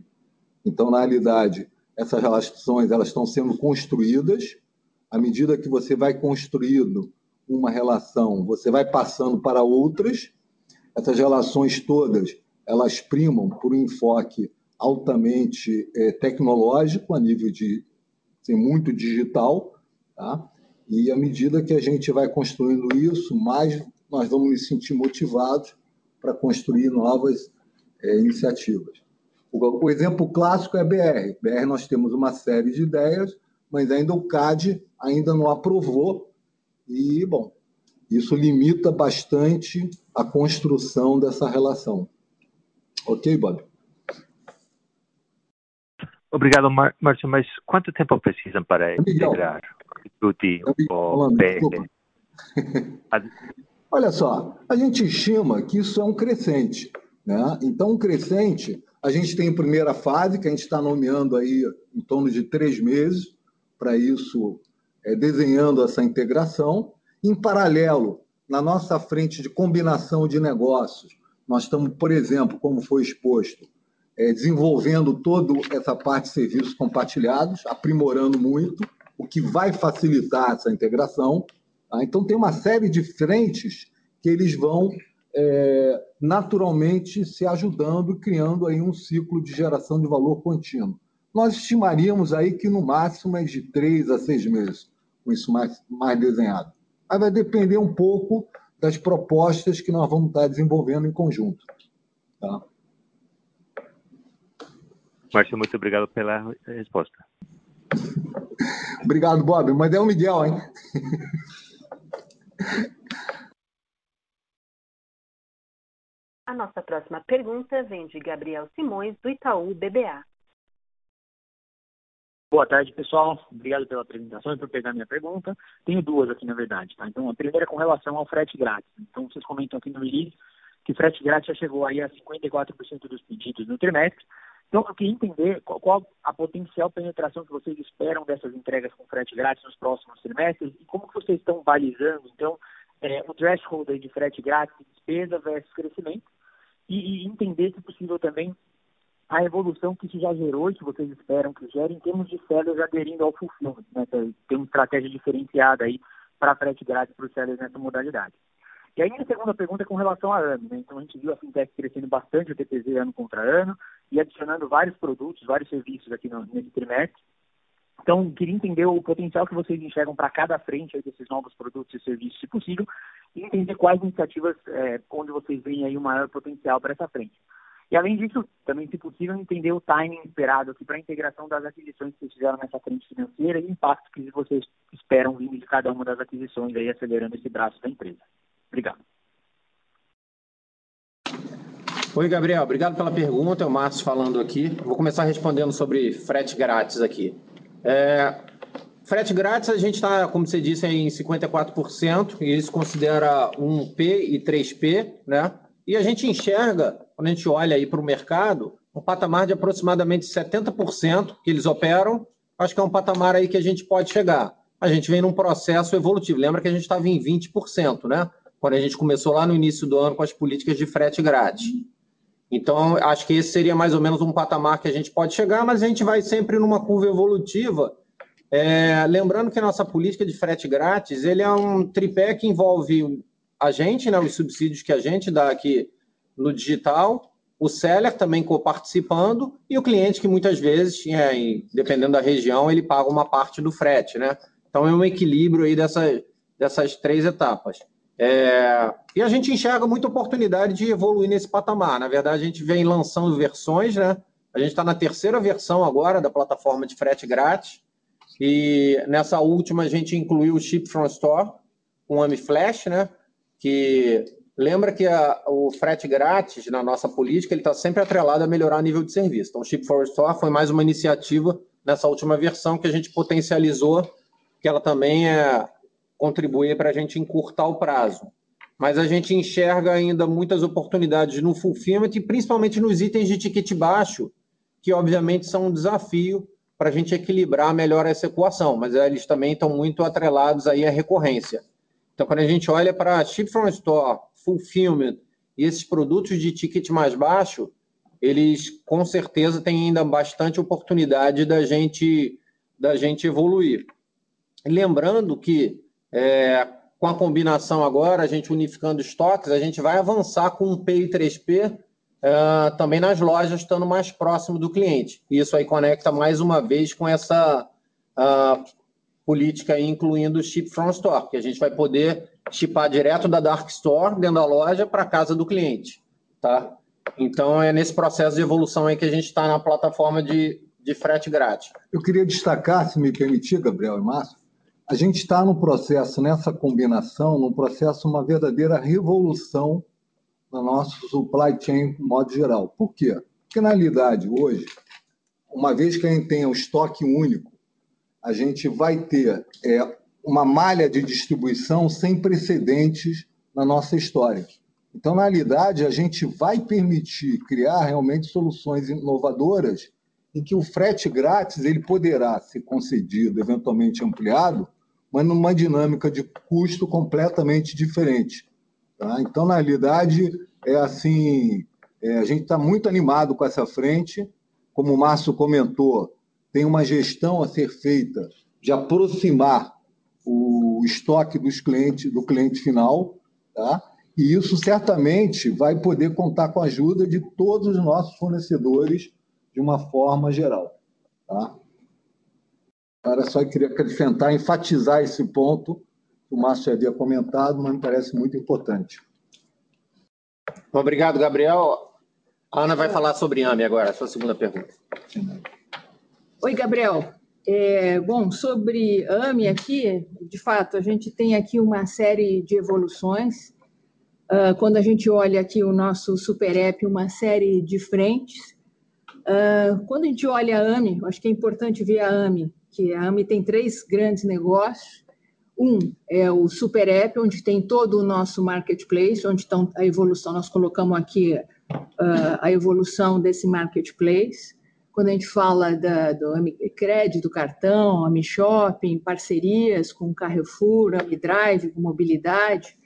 Então, na realidade, essas relações elas estão sendo construídas. À medida que você vai construindo uma relação, você vai passando para outras. Essas relações todas elas primam por um enfoque altamente é, tecnológico, a nível de ser muito digital, tá? e à medida que a gente vai construindo isso, mais nós vamos nos sentir motivados para construir novas é, iniciativas. O, o, exemplo clássico é BR. BR nós temos uma série de ideias, mas ainda o CAD ainda não aprovou, e, bom, isso limita bastante a construção dessa relação. Ok, Bob? Obrigado, Márcio, mas quanto tempo precisam para integrar Tuti ou BR? [laughs] Olha só, a gente estima que isso é um crescente. Né? Então, um crescente, a gente tem a primeira fase, que a gente está nomeando aí em torno de três meses, para isso, é, desenhando essa integração. Em paralelo, na nossa frente de combinação de negócios, nós estamos, por exemplo, como foi exposto, é, desenvolvendo toda essa parte de serviços compartilhados, aprimorando muito, o que vai facilitar essa integração. Tá? Então, tem uma série de frentes que eles vão é, naturalmente se ajudando, criando aí um ciclo de geração de valor contínuo. Nós estimaríamos aí que no máximo é de três a seis meses, com isso mais, mais desenhado. Aí vai depender um pouco das propostas que nós vamos estar desenvolvendo em conjunto. Tá? Márcio, muito obrigado pela resposta. obrigado, Bob. Mas é o Miguel, hein? A nossa próxima pergunta vem de Gabriel Simões, do Itaú BBA. Boa tarde, pessoal. Obrigado pela apresentação e por pegar minha pergunta. Tenho duas aqui, na verdade. Tá? Então, a primeira é com relação ao frete grátis. Então, vocês comentam aqui no release que frete grátis já chegou aí a 54% dos pedidos no trimestre. Então, eu queria entender qual, qual, a potencial penetração que vocês esperam dessas entregas com frete grátis nos próximos trimestres e como que vocês estão balizando, então, é, o threshold de frete grátis, despesa versus crescimento e, e entender, se possível, também a evolução que isso já gerou e que vocês esperam que gere em termos de sellers aderindo ao fulfillment, né? Tem uma estratégia diferenciada aí para frete grátis para os sellers nessa modalidade. E aí a segunda pergunta é com relação à ano, né? Então a gente viu a fintech crescendo bastante o TPZ ano contra ano e adicionando vários produtos, vários serviços aqui no, nesse trimestre. Então, queria entender o potencial que vocês enxergam para cada frente desses novos produtos e serviços, se possível, e entender quais iniciativas é, onde vocês veem aí o maior potencial para essa frente. E além disso, também, se possível, entender o timing esperado aqui para a integração das aquisições que vocês fizeram nessa frente financeira e o impacto que vocês esperam vindo de cada uma das aquisições aí acelerando esse braço da empresa. Obrigado. Oi, Gabriel. Obrigado pela pergunta. É o Márcio falando aqui. Vou começar respondendo sobre frete grátis aqui. É, frete grátis, a gente está, como você disse, em 54%, e isso considera 1P e 3P, né? E a gente enxerga, quando a gente olha aí para o mercado, um patamar de aproximadamente 70% que eles operam, acho que é um patamar aí que a gente pode chegar. A gente vem num processo evolutivo. Lembra que a gente estava em 20%, né? Quando a gente começou lá no início do ano com as políticas de frete grátis. Então, acho que esse seria mais ou menos um patamar que a gente pode chegar, mas a gente vai sempre numa curva evolutiva. É, lembrando que a nossa política de frete grátis ele é um tripé que envolve a gente, né, os subsídios que a gente dá aqui no digital, o seller também co-participando e o cliente que muitas vezes, é, dependendo da região, ele paga uma parte do frete. Né? Então, é um equilíbrio aí dessas, dessas três etapas. É, e a gente enxerga muita oportunidade de evoluir nesse patamar. Na verdade, a gente vem lançando versões, né? A gente está na terceira versão agora da plataforma de frete grátis. E nessa última a gente incluiu o Ship from Store o AmiFlash, né? Que lembra que a, o frete grátis na nossa política ele está sempre atrelado a melhorar o nível de serviço. Então, o Ship from Store foi mais uma iniciativa nessa última versão que a gente potencializou, que ela também é contribuir para a gente encurtar o prazo. Mas a gente enxerga ainda muitas oportunidades no fulfillment e principalmente nos itens de ticket baixo, que obviamente são um desafio para a gente equilibrar melhor essa equação, mas eles também estão muito atrelados aí à recorrência. Então, quando a gente olha para Ship from Store, Fulfillment e esses produtos de ticket mais baixo, eles com certeza têm ainda bastante oportunidade da gente, da gente evoluir. Lembrando que é, com a combinação agora, a gente unificando estoques, a gente vai avançar com um P e 3P é, também nas lojas, estando mais próximo do cliente. Isso aí conecta mais uma vez com essa política incluindo o Ship from Store, que a gente vai poder chipar direto da Dark Store, dentro da loja, para a casa do cliente. Tá? Então, é nesse processo de evolução aí que a gente está na plataforma de, de frete grátis. Eu queria destacar, se me permitir, Gabriel e Márcio, a gente está no processo, nessa combinação, num processo, uma verdadeira revolução no nosso supply chain, no modo geral. Por quê? Porque, na realidade, hoje, uma vez que a gente tenha um estoque único, a gente vai ter é, uma malha de distribuição sem precedentes na nossa história. Então, na realidade, a gente vai permitir criar realmente soluções inovadoras em que o frete grátis ele poderá ser concedido, eventualmente ampliado, mas numa dinâmica de custo completamente diferente. Tá? Então, na realidade, é assim, é, a gente está muito animado com essa frente. Como o Márcio comentou, tem uma gestão a ser feita de aproximar o estoque dos clientes do cliente final, tá? E isso certamente vai poder contar com a ajuda de todos os nossos fornecedores de uma forma geral, tá? Era só queria acrescentar, enfatizar esse ponto, o Márcio havia comentado, mas me parece muito importante. Obrigado, Gabriel. A Ana vai falar sobre AME agora, a sua segunda pergunta. Oi, Gabriel. É, bom, sobre AME aqui, de fato, a gente tem aqui uma série de evoluções. Uh, quando a gente olha aqui o nosso Super App, uma série de frentes. Uh, quando a gente olha a AME, acho que é importante ver a AME, que a AME tem três grandes negócios. Um é o Super App, onde tem todo o nosso marketplace, onde estão a evolução, nós colocamos aqui uh, a evolução desse marketplace quando a gente fala da, do crédito, cartão, AMI Shopping, parcerias com Carrefour, AMI Drive, com mobilidade.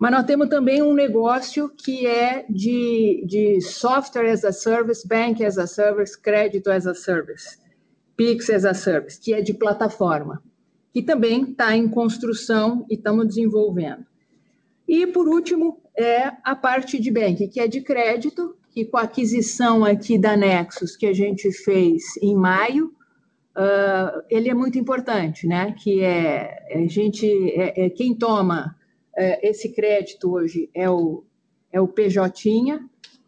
Mas nós temos também um negócio que é de, de software as a service, bank as a service, crédito as a service, Pix as a service, que é de plataforma, que também está em construção e estamos desenvolvendo. E, por último, é a parte de bank, que é de crédito, que com a aquisição aqui da Nexus que a gente fez em maio, uh, ele é muito importante, né? Que é a gente é, é quem toma é, esse crédito hoje é o é o PJ,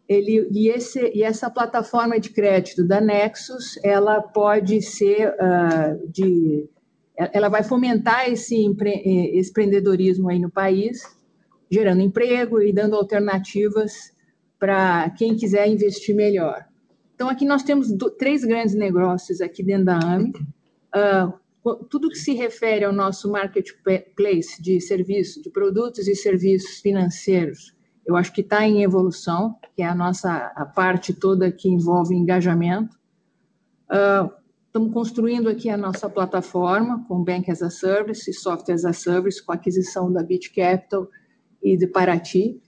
ele e esse e essa plataforma de crédito da Nexus, ela pode ser uh, de ela vai fomentar esse, empre, esse empreendedorismo aí no país, gerando emprego e dando alternativas para quem quiser investir melhor. Então, aqui nós temos do, três grandes negócios aqui dentro da AME. Uh, tudo que se refere ao nosso marketplace de serviços, de produtos e serviços financeiros, eu acho que está em evolução, que é a nossa a parte toda que envolve engajamento. Uh, estamos construindo aqui a nossa plataforma com Bank as a Service e Software as a Service, com a aquisição da Bit Capital e de Paraty.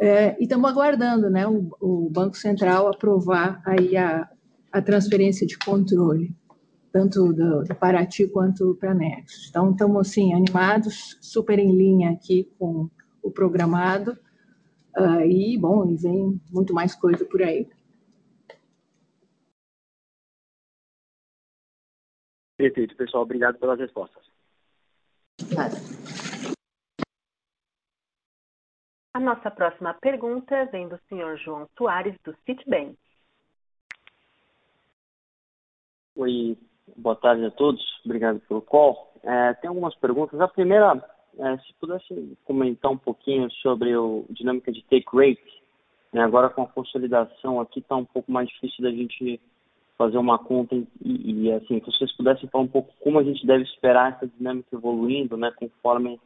É, e estamos aguardando né, o, o, Banco Central aprovar aí a, a transferência de controle, tanto do, do Paraty quanto para a Nexus. Então, estamos assim, animados, super em linha aqui com o programado, uh, e, bom, vem muito mais coisa por aí. Perfeito, pessoal. Obrigado pelas respostas. Nada. A nossa próxima pergunta vem do senhor João Soares, do Citibank. Oi, boa tarde a todos. Obrigado pelo call. É, tem algumas perguntas. A primeira, é, se pudesse comentar um pouquinho sobre o dinâmica de take rate. Né? Agora com a consolidação aqui está um pouco mais difícil da gente fazer uma conta e, e, assim, se vocês pudessem falar um pouco como a gente deve esperar essa dinâmica evoluindo, né, conforme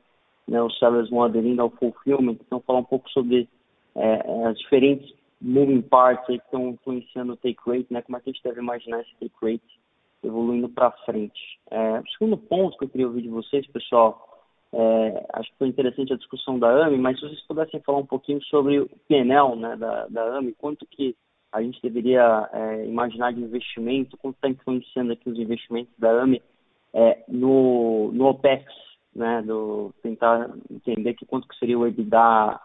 né, os sellers vão aderindo ao fulfillment, então falar um pouco sobre é, as diferentes moving parts que estão influenciando o take rate, né, como é que a gente deve imaginar esse take rate evoluindo para frente. É, o segundo ponto que eu queria ouvir de vocês, pessoal, é, acho que foi interessante a discussão da AMI, mas se vocês pudessem falar um pouquinho sobre o PNL né, da, da AMI, quanto que a gente deveria é, imaginar de investimento, quanto está influenciando aqui os investimentos da AMI é, no, no OPEX, né, do tentar entender que quanto que seria o EBITDA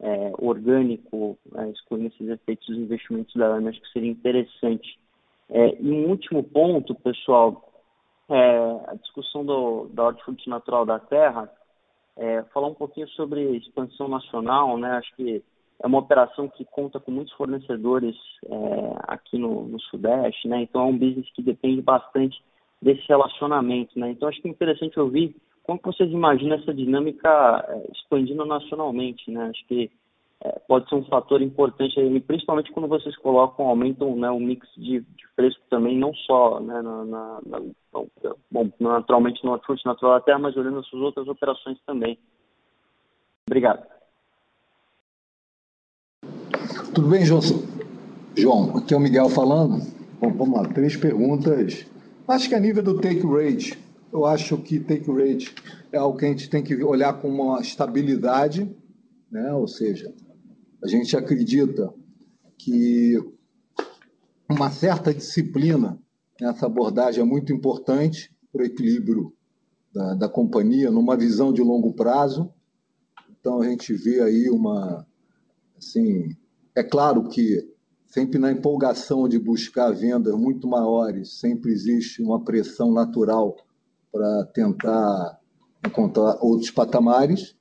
é, orgânico, é, excluindo esses efeitos dos investimentos da ANA, acho que seria interessante. É, e um último ponto, pessoal, é, a discussão do, da hortifruti natural da terra, é, falar um pouquinho sobre expansão nacional, né, acho que é uma operação que conta com muitos fornecedores é, aqui no, no, Sudeste, né, então é um business que depende bastante desse relacionamento, né, então acho que é interessante ouvir como vocês imaginam essa dinâmica eh, expandindo nacionalmente? Né? Acho que é, pode ser um fator importante, aí, principalmente quando vocês colocam, aumentam né, o mix de, de fresco também, não só né, na, na, na, bom, naturalmente no Hortifruti Natural da Terra, mas olhando as suas outras operações também. Obrigado. Tudo bem, João? João, aqui é o Miguel falando. Bom, vamos lá, três perguntas. Acho que a nível do take rate, eu acho que take rate é algo que a gente tem que olhar com uma estabilidade, né? ou seja, a gente acredita que uma certa disciplina nessa abordagem é muito importante para o equilíbrio da, da companhia, numa visão de longo prazo. Então a gente vê aí uma. Assim, é claro que sempre na empolgação de buscar vendas muito maiores, sempre existe uma pressão natural para tentar encontrar outros patamares.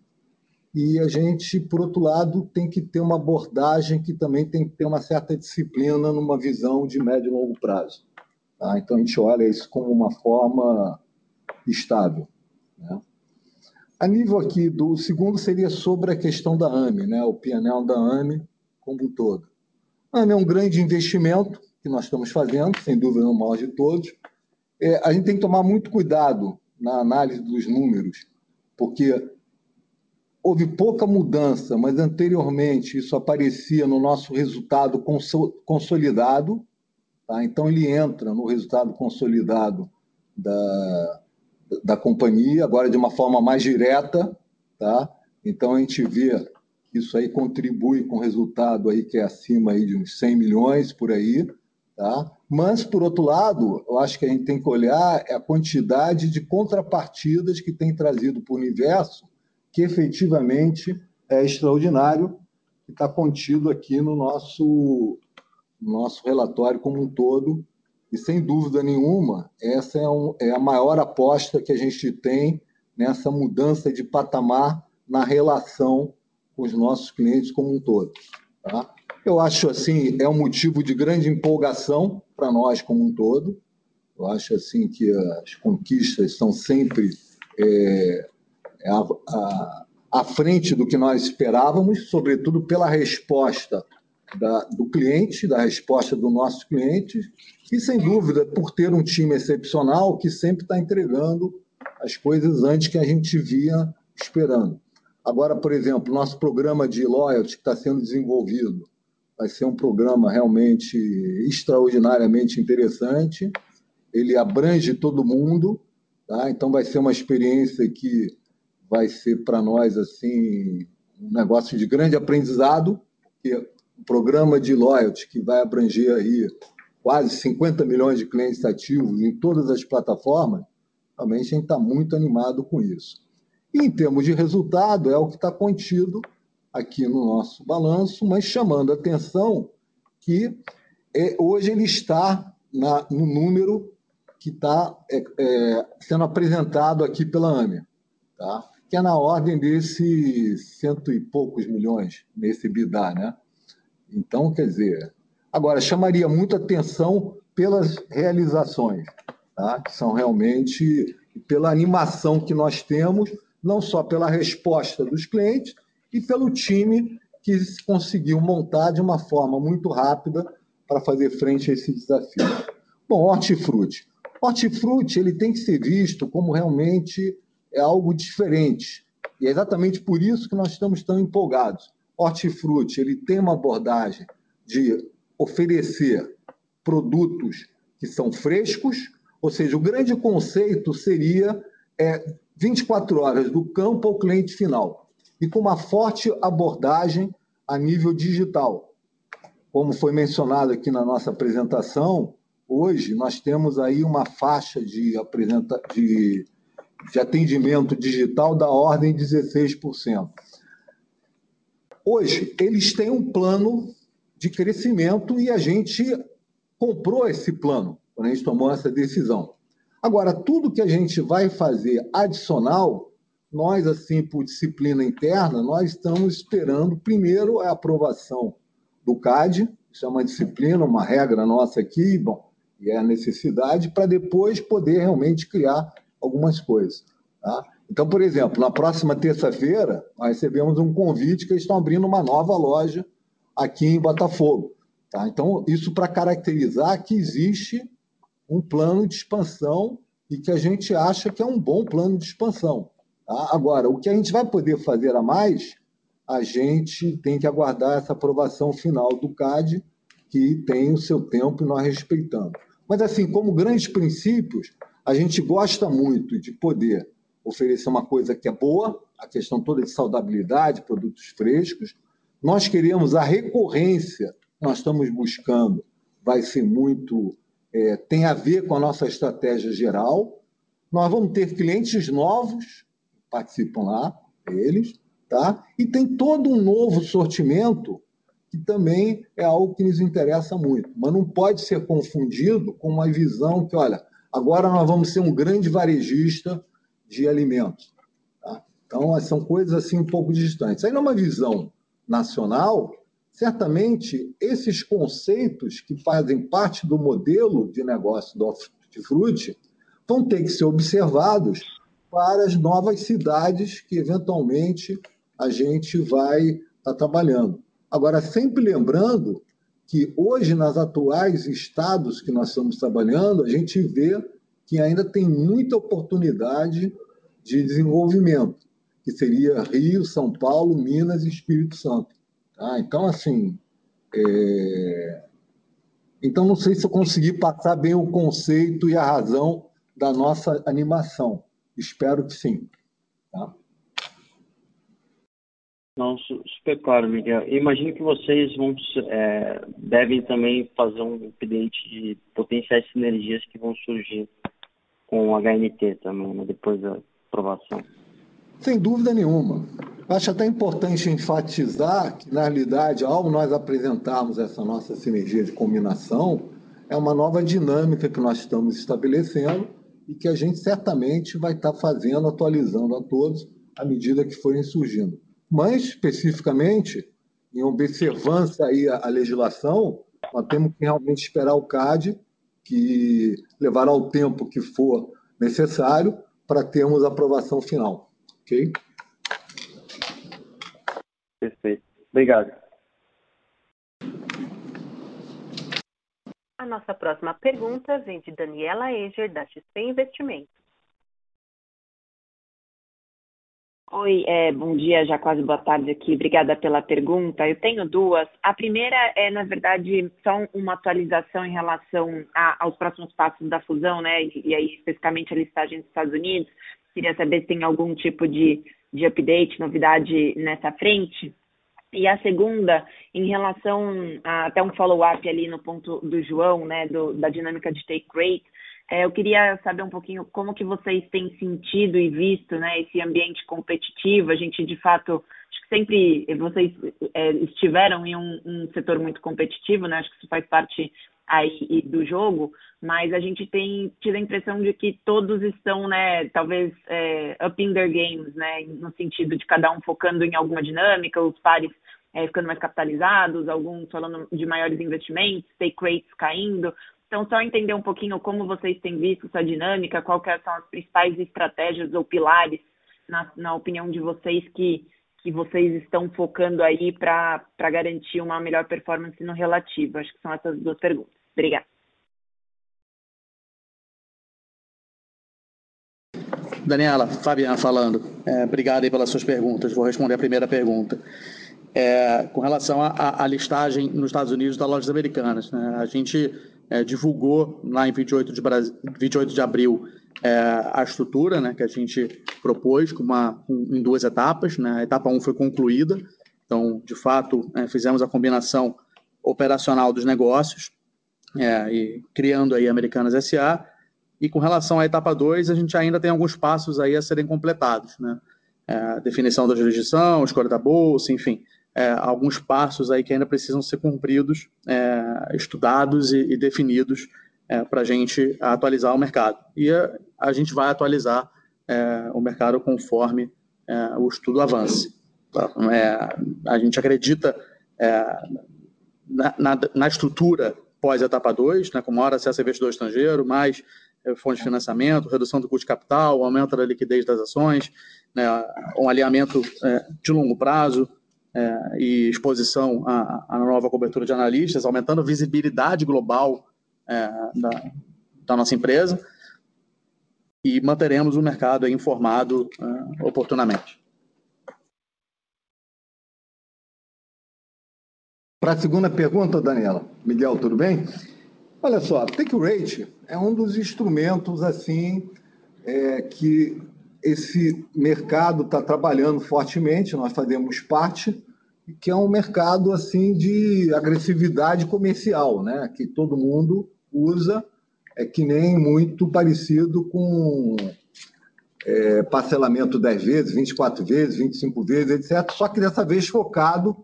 E a gente, por outro lado, tem que ter uma abordagem que também tem que ter uma certa disciplina numa visão de médio e longo prazo. Tá? Então, a gente olha isso como uma forma estável. Né? A nível aqui do segundo seria sobre a questão da AME, né? o PNL da AME como um todo. A AME é um grande investimento que nós estamos fazendo, sem dúvida o maior de todos. É, a gente tem que tomar muito cuidado na análise dos números, porque houve pouca mudança, mas anteriormente isso aparecia no nosso resultado consolidado, tá? então ele entra no resultado consolidado da, da companhia, agora de uma forma mais direta, tá? então a gente vê isso aí contribui com o resultado aí que é acima aí de uns 100 milhões por aí, tá? Mas, por outro lado, eu acho que a gente tem que olhar a quantidade de contrapartidas que tem trazido para o universo, que efetivamente é extraordinário, que está contido aqui no nosso, nosso relatório como um todo. E, sem dúvida nenhuma, essa é, um, é a maior aposta que a gente tem nessa mudança de patamar na relação com os nossos clientes como um todo. Tá? Eu acho assim, é um motivo de grande empolgação para nós como um todo. Eu acho assim que as conquistas são sempre é, à, à frente do que nós esperávamos, sobretudo pela resposta da, do cliente, da resposta do nosso cliente, e sem dúvida por ter um time excepcional que sempre está entregando as coisas antes que a gente via esperando. Agora, por exemplo, nosso programa de loyalty que está sendo desenvolvido, Vai ser um programa realmente extraordinariamente interessante. Ele abrange todo mundo, tá? Então vai ser uma experiência que vai ser para nós assim um negócio de grande aprendizado, porque o programa de loyalty que vai abranger aí quase 50 milhões de clientes ativos em todas as plataformas, realmente a gente está muito animado com isso. E em termos de resultado, é o que está contido aqui no nosso balanço, mas chamando a atenção que é, hoje ele está na, no número que está é, é, sendo apresentado aqui pela AME, tá? que é na ordem desses cento e poucos milhões nesse BIDA. Né? Então, quer dizer, agora, chamaria muita atenção pelas realizações, tá? que são realmente pela animação que nós temos, não só pela resposta dos clientes, e pelo time que conseguiu montar de uma forma muito rápida para fazer frente a esse desafio. Bom, hortifruti. Hortifruti ele tem que ser visto como realmente é algo diferente. E é exatamente por isso que nós estamos tão empolgados. Hortifruti ele tem uma abordagem de oferecer produtos que são frescos, ou seja, o grande conceito seria é, 24 horas do campo ao cliente final e com uma forte abordagem a nível digital. Como foi mencionado aqui na nossa apresentação, hoje nós temos aí uma faixa de, apresenta... de, de atendimento digital da ordem de 16%. Hoje, eles têm um plano de crescimento e a gente comprou esse plano quando a gente tomou essa decisão. Agora, tudo que a gente vai fazer adicional nós, assim, por disciplina interna, nós estamos esperando, primeiro, a aprovação do CAD, isso é uma disciplina, uma regra nossa aqui, bom, e é a necessidade, para depois poder realmente criar algumas coisas. Tá? Então, por exemplo, na próxima terça-feira, nós recebemos um convite que eles estão abrindo uma nova loja aqui em Botafogo. Tá? Então, isso para caracterizar que existe um plano de expansão e que a gente acha que é um bom plano de expansão. Tá? Agora, o que a gente vai poder fazer a mais, a gente tem que aguardar essa aprovação final do CAD, que tem o seu tempo e nós respeitamos. Mas, assim, como grandes princípios, a gente gosta muito de poder oferecer uma coisa que é boa, a questão toda de saudabilidade, produtos frescos. Nós queremos a recorrência, nós estamos buscando, vai ser muito. É, tem a ver com a nossa estratégia geral. Nós vamos ter clientes novos, participam lá, eles, tá? E tem todo um novo sortimento que também é algo que nos interessa muito, mas não pode ser confundido com uma visão que, olha, agora nós vamos ser um grande varejista de alimentos. Então, são coisas assim um pouco distantes. Aí, numa visão nacional, certamente esses conceitos que fazem parte do modelo de negócio do hortifruti vão ter que ser observados para as novas cidades que eventualmente a gente vai estar tá trabalhando. Agora, sempre lembrando que hoje, nas atuais estados que nós estamos trabalhando, a gente vê que ainda tem muita oportunidade de desenvolvimento, que seria Rio, São Paulo, Minas e Espírito Santo. Tá? Então, assim, é... então não sei se eu consegui passar bem o conceito e a razão da nossa animação. Espero que sim. Tá? Não, super claro, Miguel. Imagino que vocês vão, é, devem também fazer um update de potenciais sinergias que vão surgir com o HNT também, né, depois da aprovação. Sem dúvida nenhuma. Acho até importante enfatizar que, na realidade, ao nós apresentarmos essa nossa sinergia de combinação, é uma nova dinâmica que nós estamos estabelecendo e que a gente certamente vai estar fazendo, atualizando a todos à medida que forem surgindo. Mas, especificamente, em observância aí à legislação, nós temos que realmente esperar o CAD, que levará o tempo que for necessário para termos a aprovação final. Ok? Perfeito. Obrigado. A nossa próxima pergunta vem de Daniela Eger, da XP Investimentos. Oi, é, bom dia, já quase boa tarde aqui. Obrigada pela pergunta. Eu tenho duas. A primeira é, na verdade, só uma atualização em relação a, aos próximos passos da fusão, né? E, e, aí, especificamente, a listagem dos Estados Unidos. Queria saber se tem algum tipo de, de update, novidade nessa frente. E a segunda, em relação a até um follow-up ali no ponto do João, né, do, da dinâmica de take rate, é, eu queria saber um pouquinho como que vocês têm sentido e visto né, esse ambiente competitivo. A gente, de fato, sempre vocês é, estiveram em um, um, setor muito competitivo, né? Acho que isso faz parte aí do jogo, mas a gente tem tido a impressão de que todos estão, né, talvez é, up in their games, né, no sentido de cada um focando em alguma dinâmica, os pares é, ficando mais capitalizados, alguns falando de maiores investimentos, take rates caindo. Então, só entender um pouquinho como vocês têm visto essa dinâmica, quais são as principais estratégias ou pilares, na, na opinião de vocês, que, que vocês estão focando aí para garantir uma melhor performance no relativo. Acho que são essas duas perguntas. Obrigada. Daniela, Fabiana falando. É, obrigado aí pelas suas perguntas. Vou responder a primeira pergunta. É, com relação à listagem nos Estados Unidos das lojas americanas. Né? A gente é, divulgou lá em 28 de, 28 de abril é, a estrutura né, que a gente propôs com uma, com, em duas etapas. Né? A etapa 1 foi concluída, então, de fato, é, fizemos a combinação operacional dos negócios, é, e criando aí Americanas SA, e com relação à etapa 2, a gente ainda tem alguns passos aí a serem completados, né? É, definição da jurisdição, escolha da bolsa, enfim, é, alguns passos aí que ainda precisam ser cumpridos, é, estudados e, e definidos é, para a gente atualizar o mercado. E a, a gente vai atualizar é, o mercado conforme é, o estudo avance. Tá? É, a gente acredita na, na, na, estrutura pós-etapa 2, né, com maior acesso a investidor estrangeiro, mais fontes de financiamento, redução do custo de capital, aumento da liquidez das ações, né, um alinhamento de longo prazo, é, e exposição à, à, nova cobertura de analistas, aumentando a visibilidade global é, da, da, nossa empresa e manteremos o mercado informado é, oportunamente. Para a segunda pergunta, Daniela. Miguel, tudo bem? Olha só, take rate é um dos instrumentos assim é, que esse mercado está trabalhando fortemente, nós fazemos parte, que é um mercado assim de agressividade comercial, né? que todo mundo usa, é que nem muito parecido com é, parcelamento 10 vezes, 24 vezes, 25 vezes, etc., só que dessa vez focado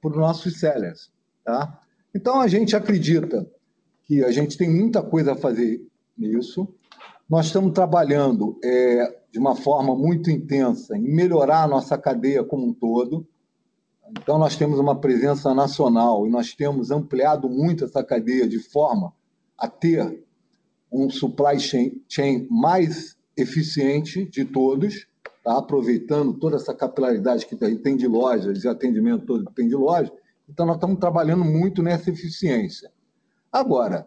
para os nossos sellers. Tá? Então, a gente acredita que a gente tem muita coisa a fazer nisso. Nós estamos trabalhando é, de uma forma muito intensa em melhorar a nossa cadeia como um todo. Então, nós temos uma presença nacional e nós temos ampliado muito essa cadeia de forma a ter um supply chain mais eficiente de todos, tá? aproveitando toda essa capilaridade que tem de lojas e atendimento todo que tem de loja. Então, nós estamos trabalhando muito nessa eficiência. Agora,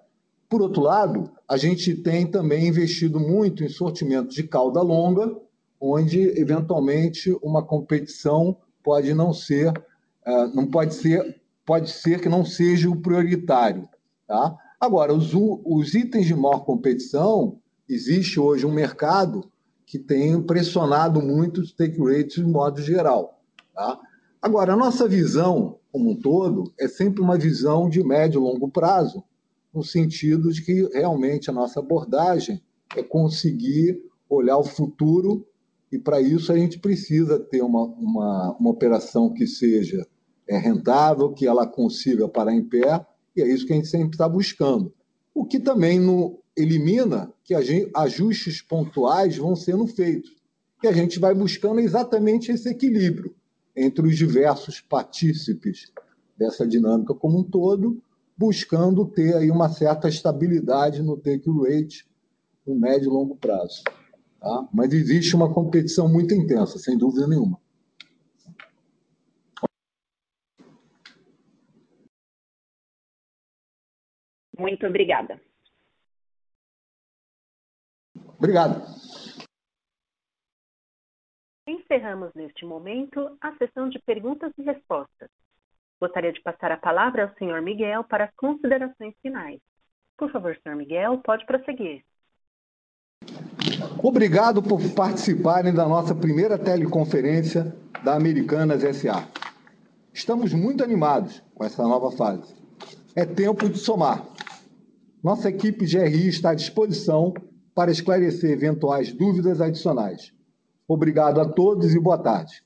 por outro lado, a gente tem também investido muito em sortimento de cauda longa, onde eventualmente uma competição pode não ser, é, não pode ser, pode ser que não seja o prioritário, tá? Agora, os, os itens de maior competição, existe hoje um mercado que tem pressionado muito os take rates de modo geral, tá? Agora, a nossa visão como um todo é sempre uma visão de médio e longo prazo, no sentido de que realmente a nossa abordagem é conseguir olhar o futuro e para isso a gente precisa ter uma, uma, uma operação que seja é, rentável, que ela consiga parar em pé, e é isso que a gente sempre está buscando. O que também não elimina que gente, ajustes pontuais vão sendo feitos. E a gente vai buscando exatamente esse equilíbrio entre os diversos partícipes dessa dinâmica como um todo, buscando ter aí uma certa estabilidade no take rate no médio e longo prazo. Tá? Mas existe uma competição muito intensa, sem dúvida nenhuma. Muito obrigada. Obrigado. Encerramos neste momento a sessão de perguntas e respostas. Gostaria de passar a palavra ao senhor Miguel para as considerações finais. Por favor, senhor Miguel, pode prosseguir. Obrigado por participarem da nossa primeira teleconferência da Americanas SA. Estamos muito animados com essa nova fase. É tempo de somar. Nossa equipe GRI está à disposição para esclarecer eventuais dúvidas adicionais. Obrigado a todos e boa tarde.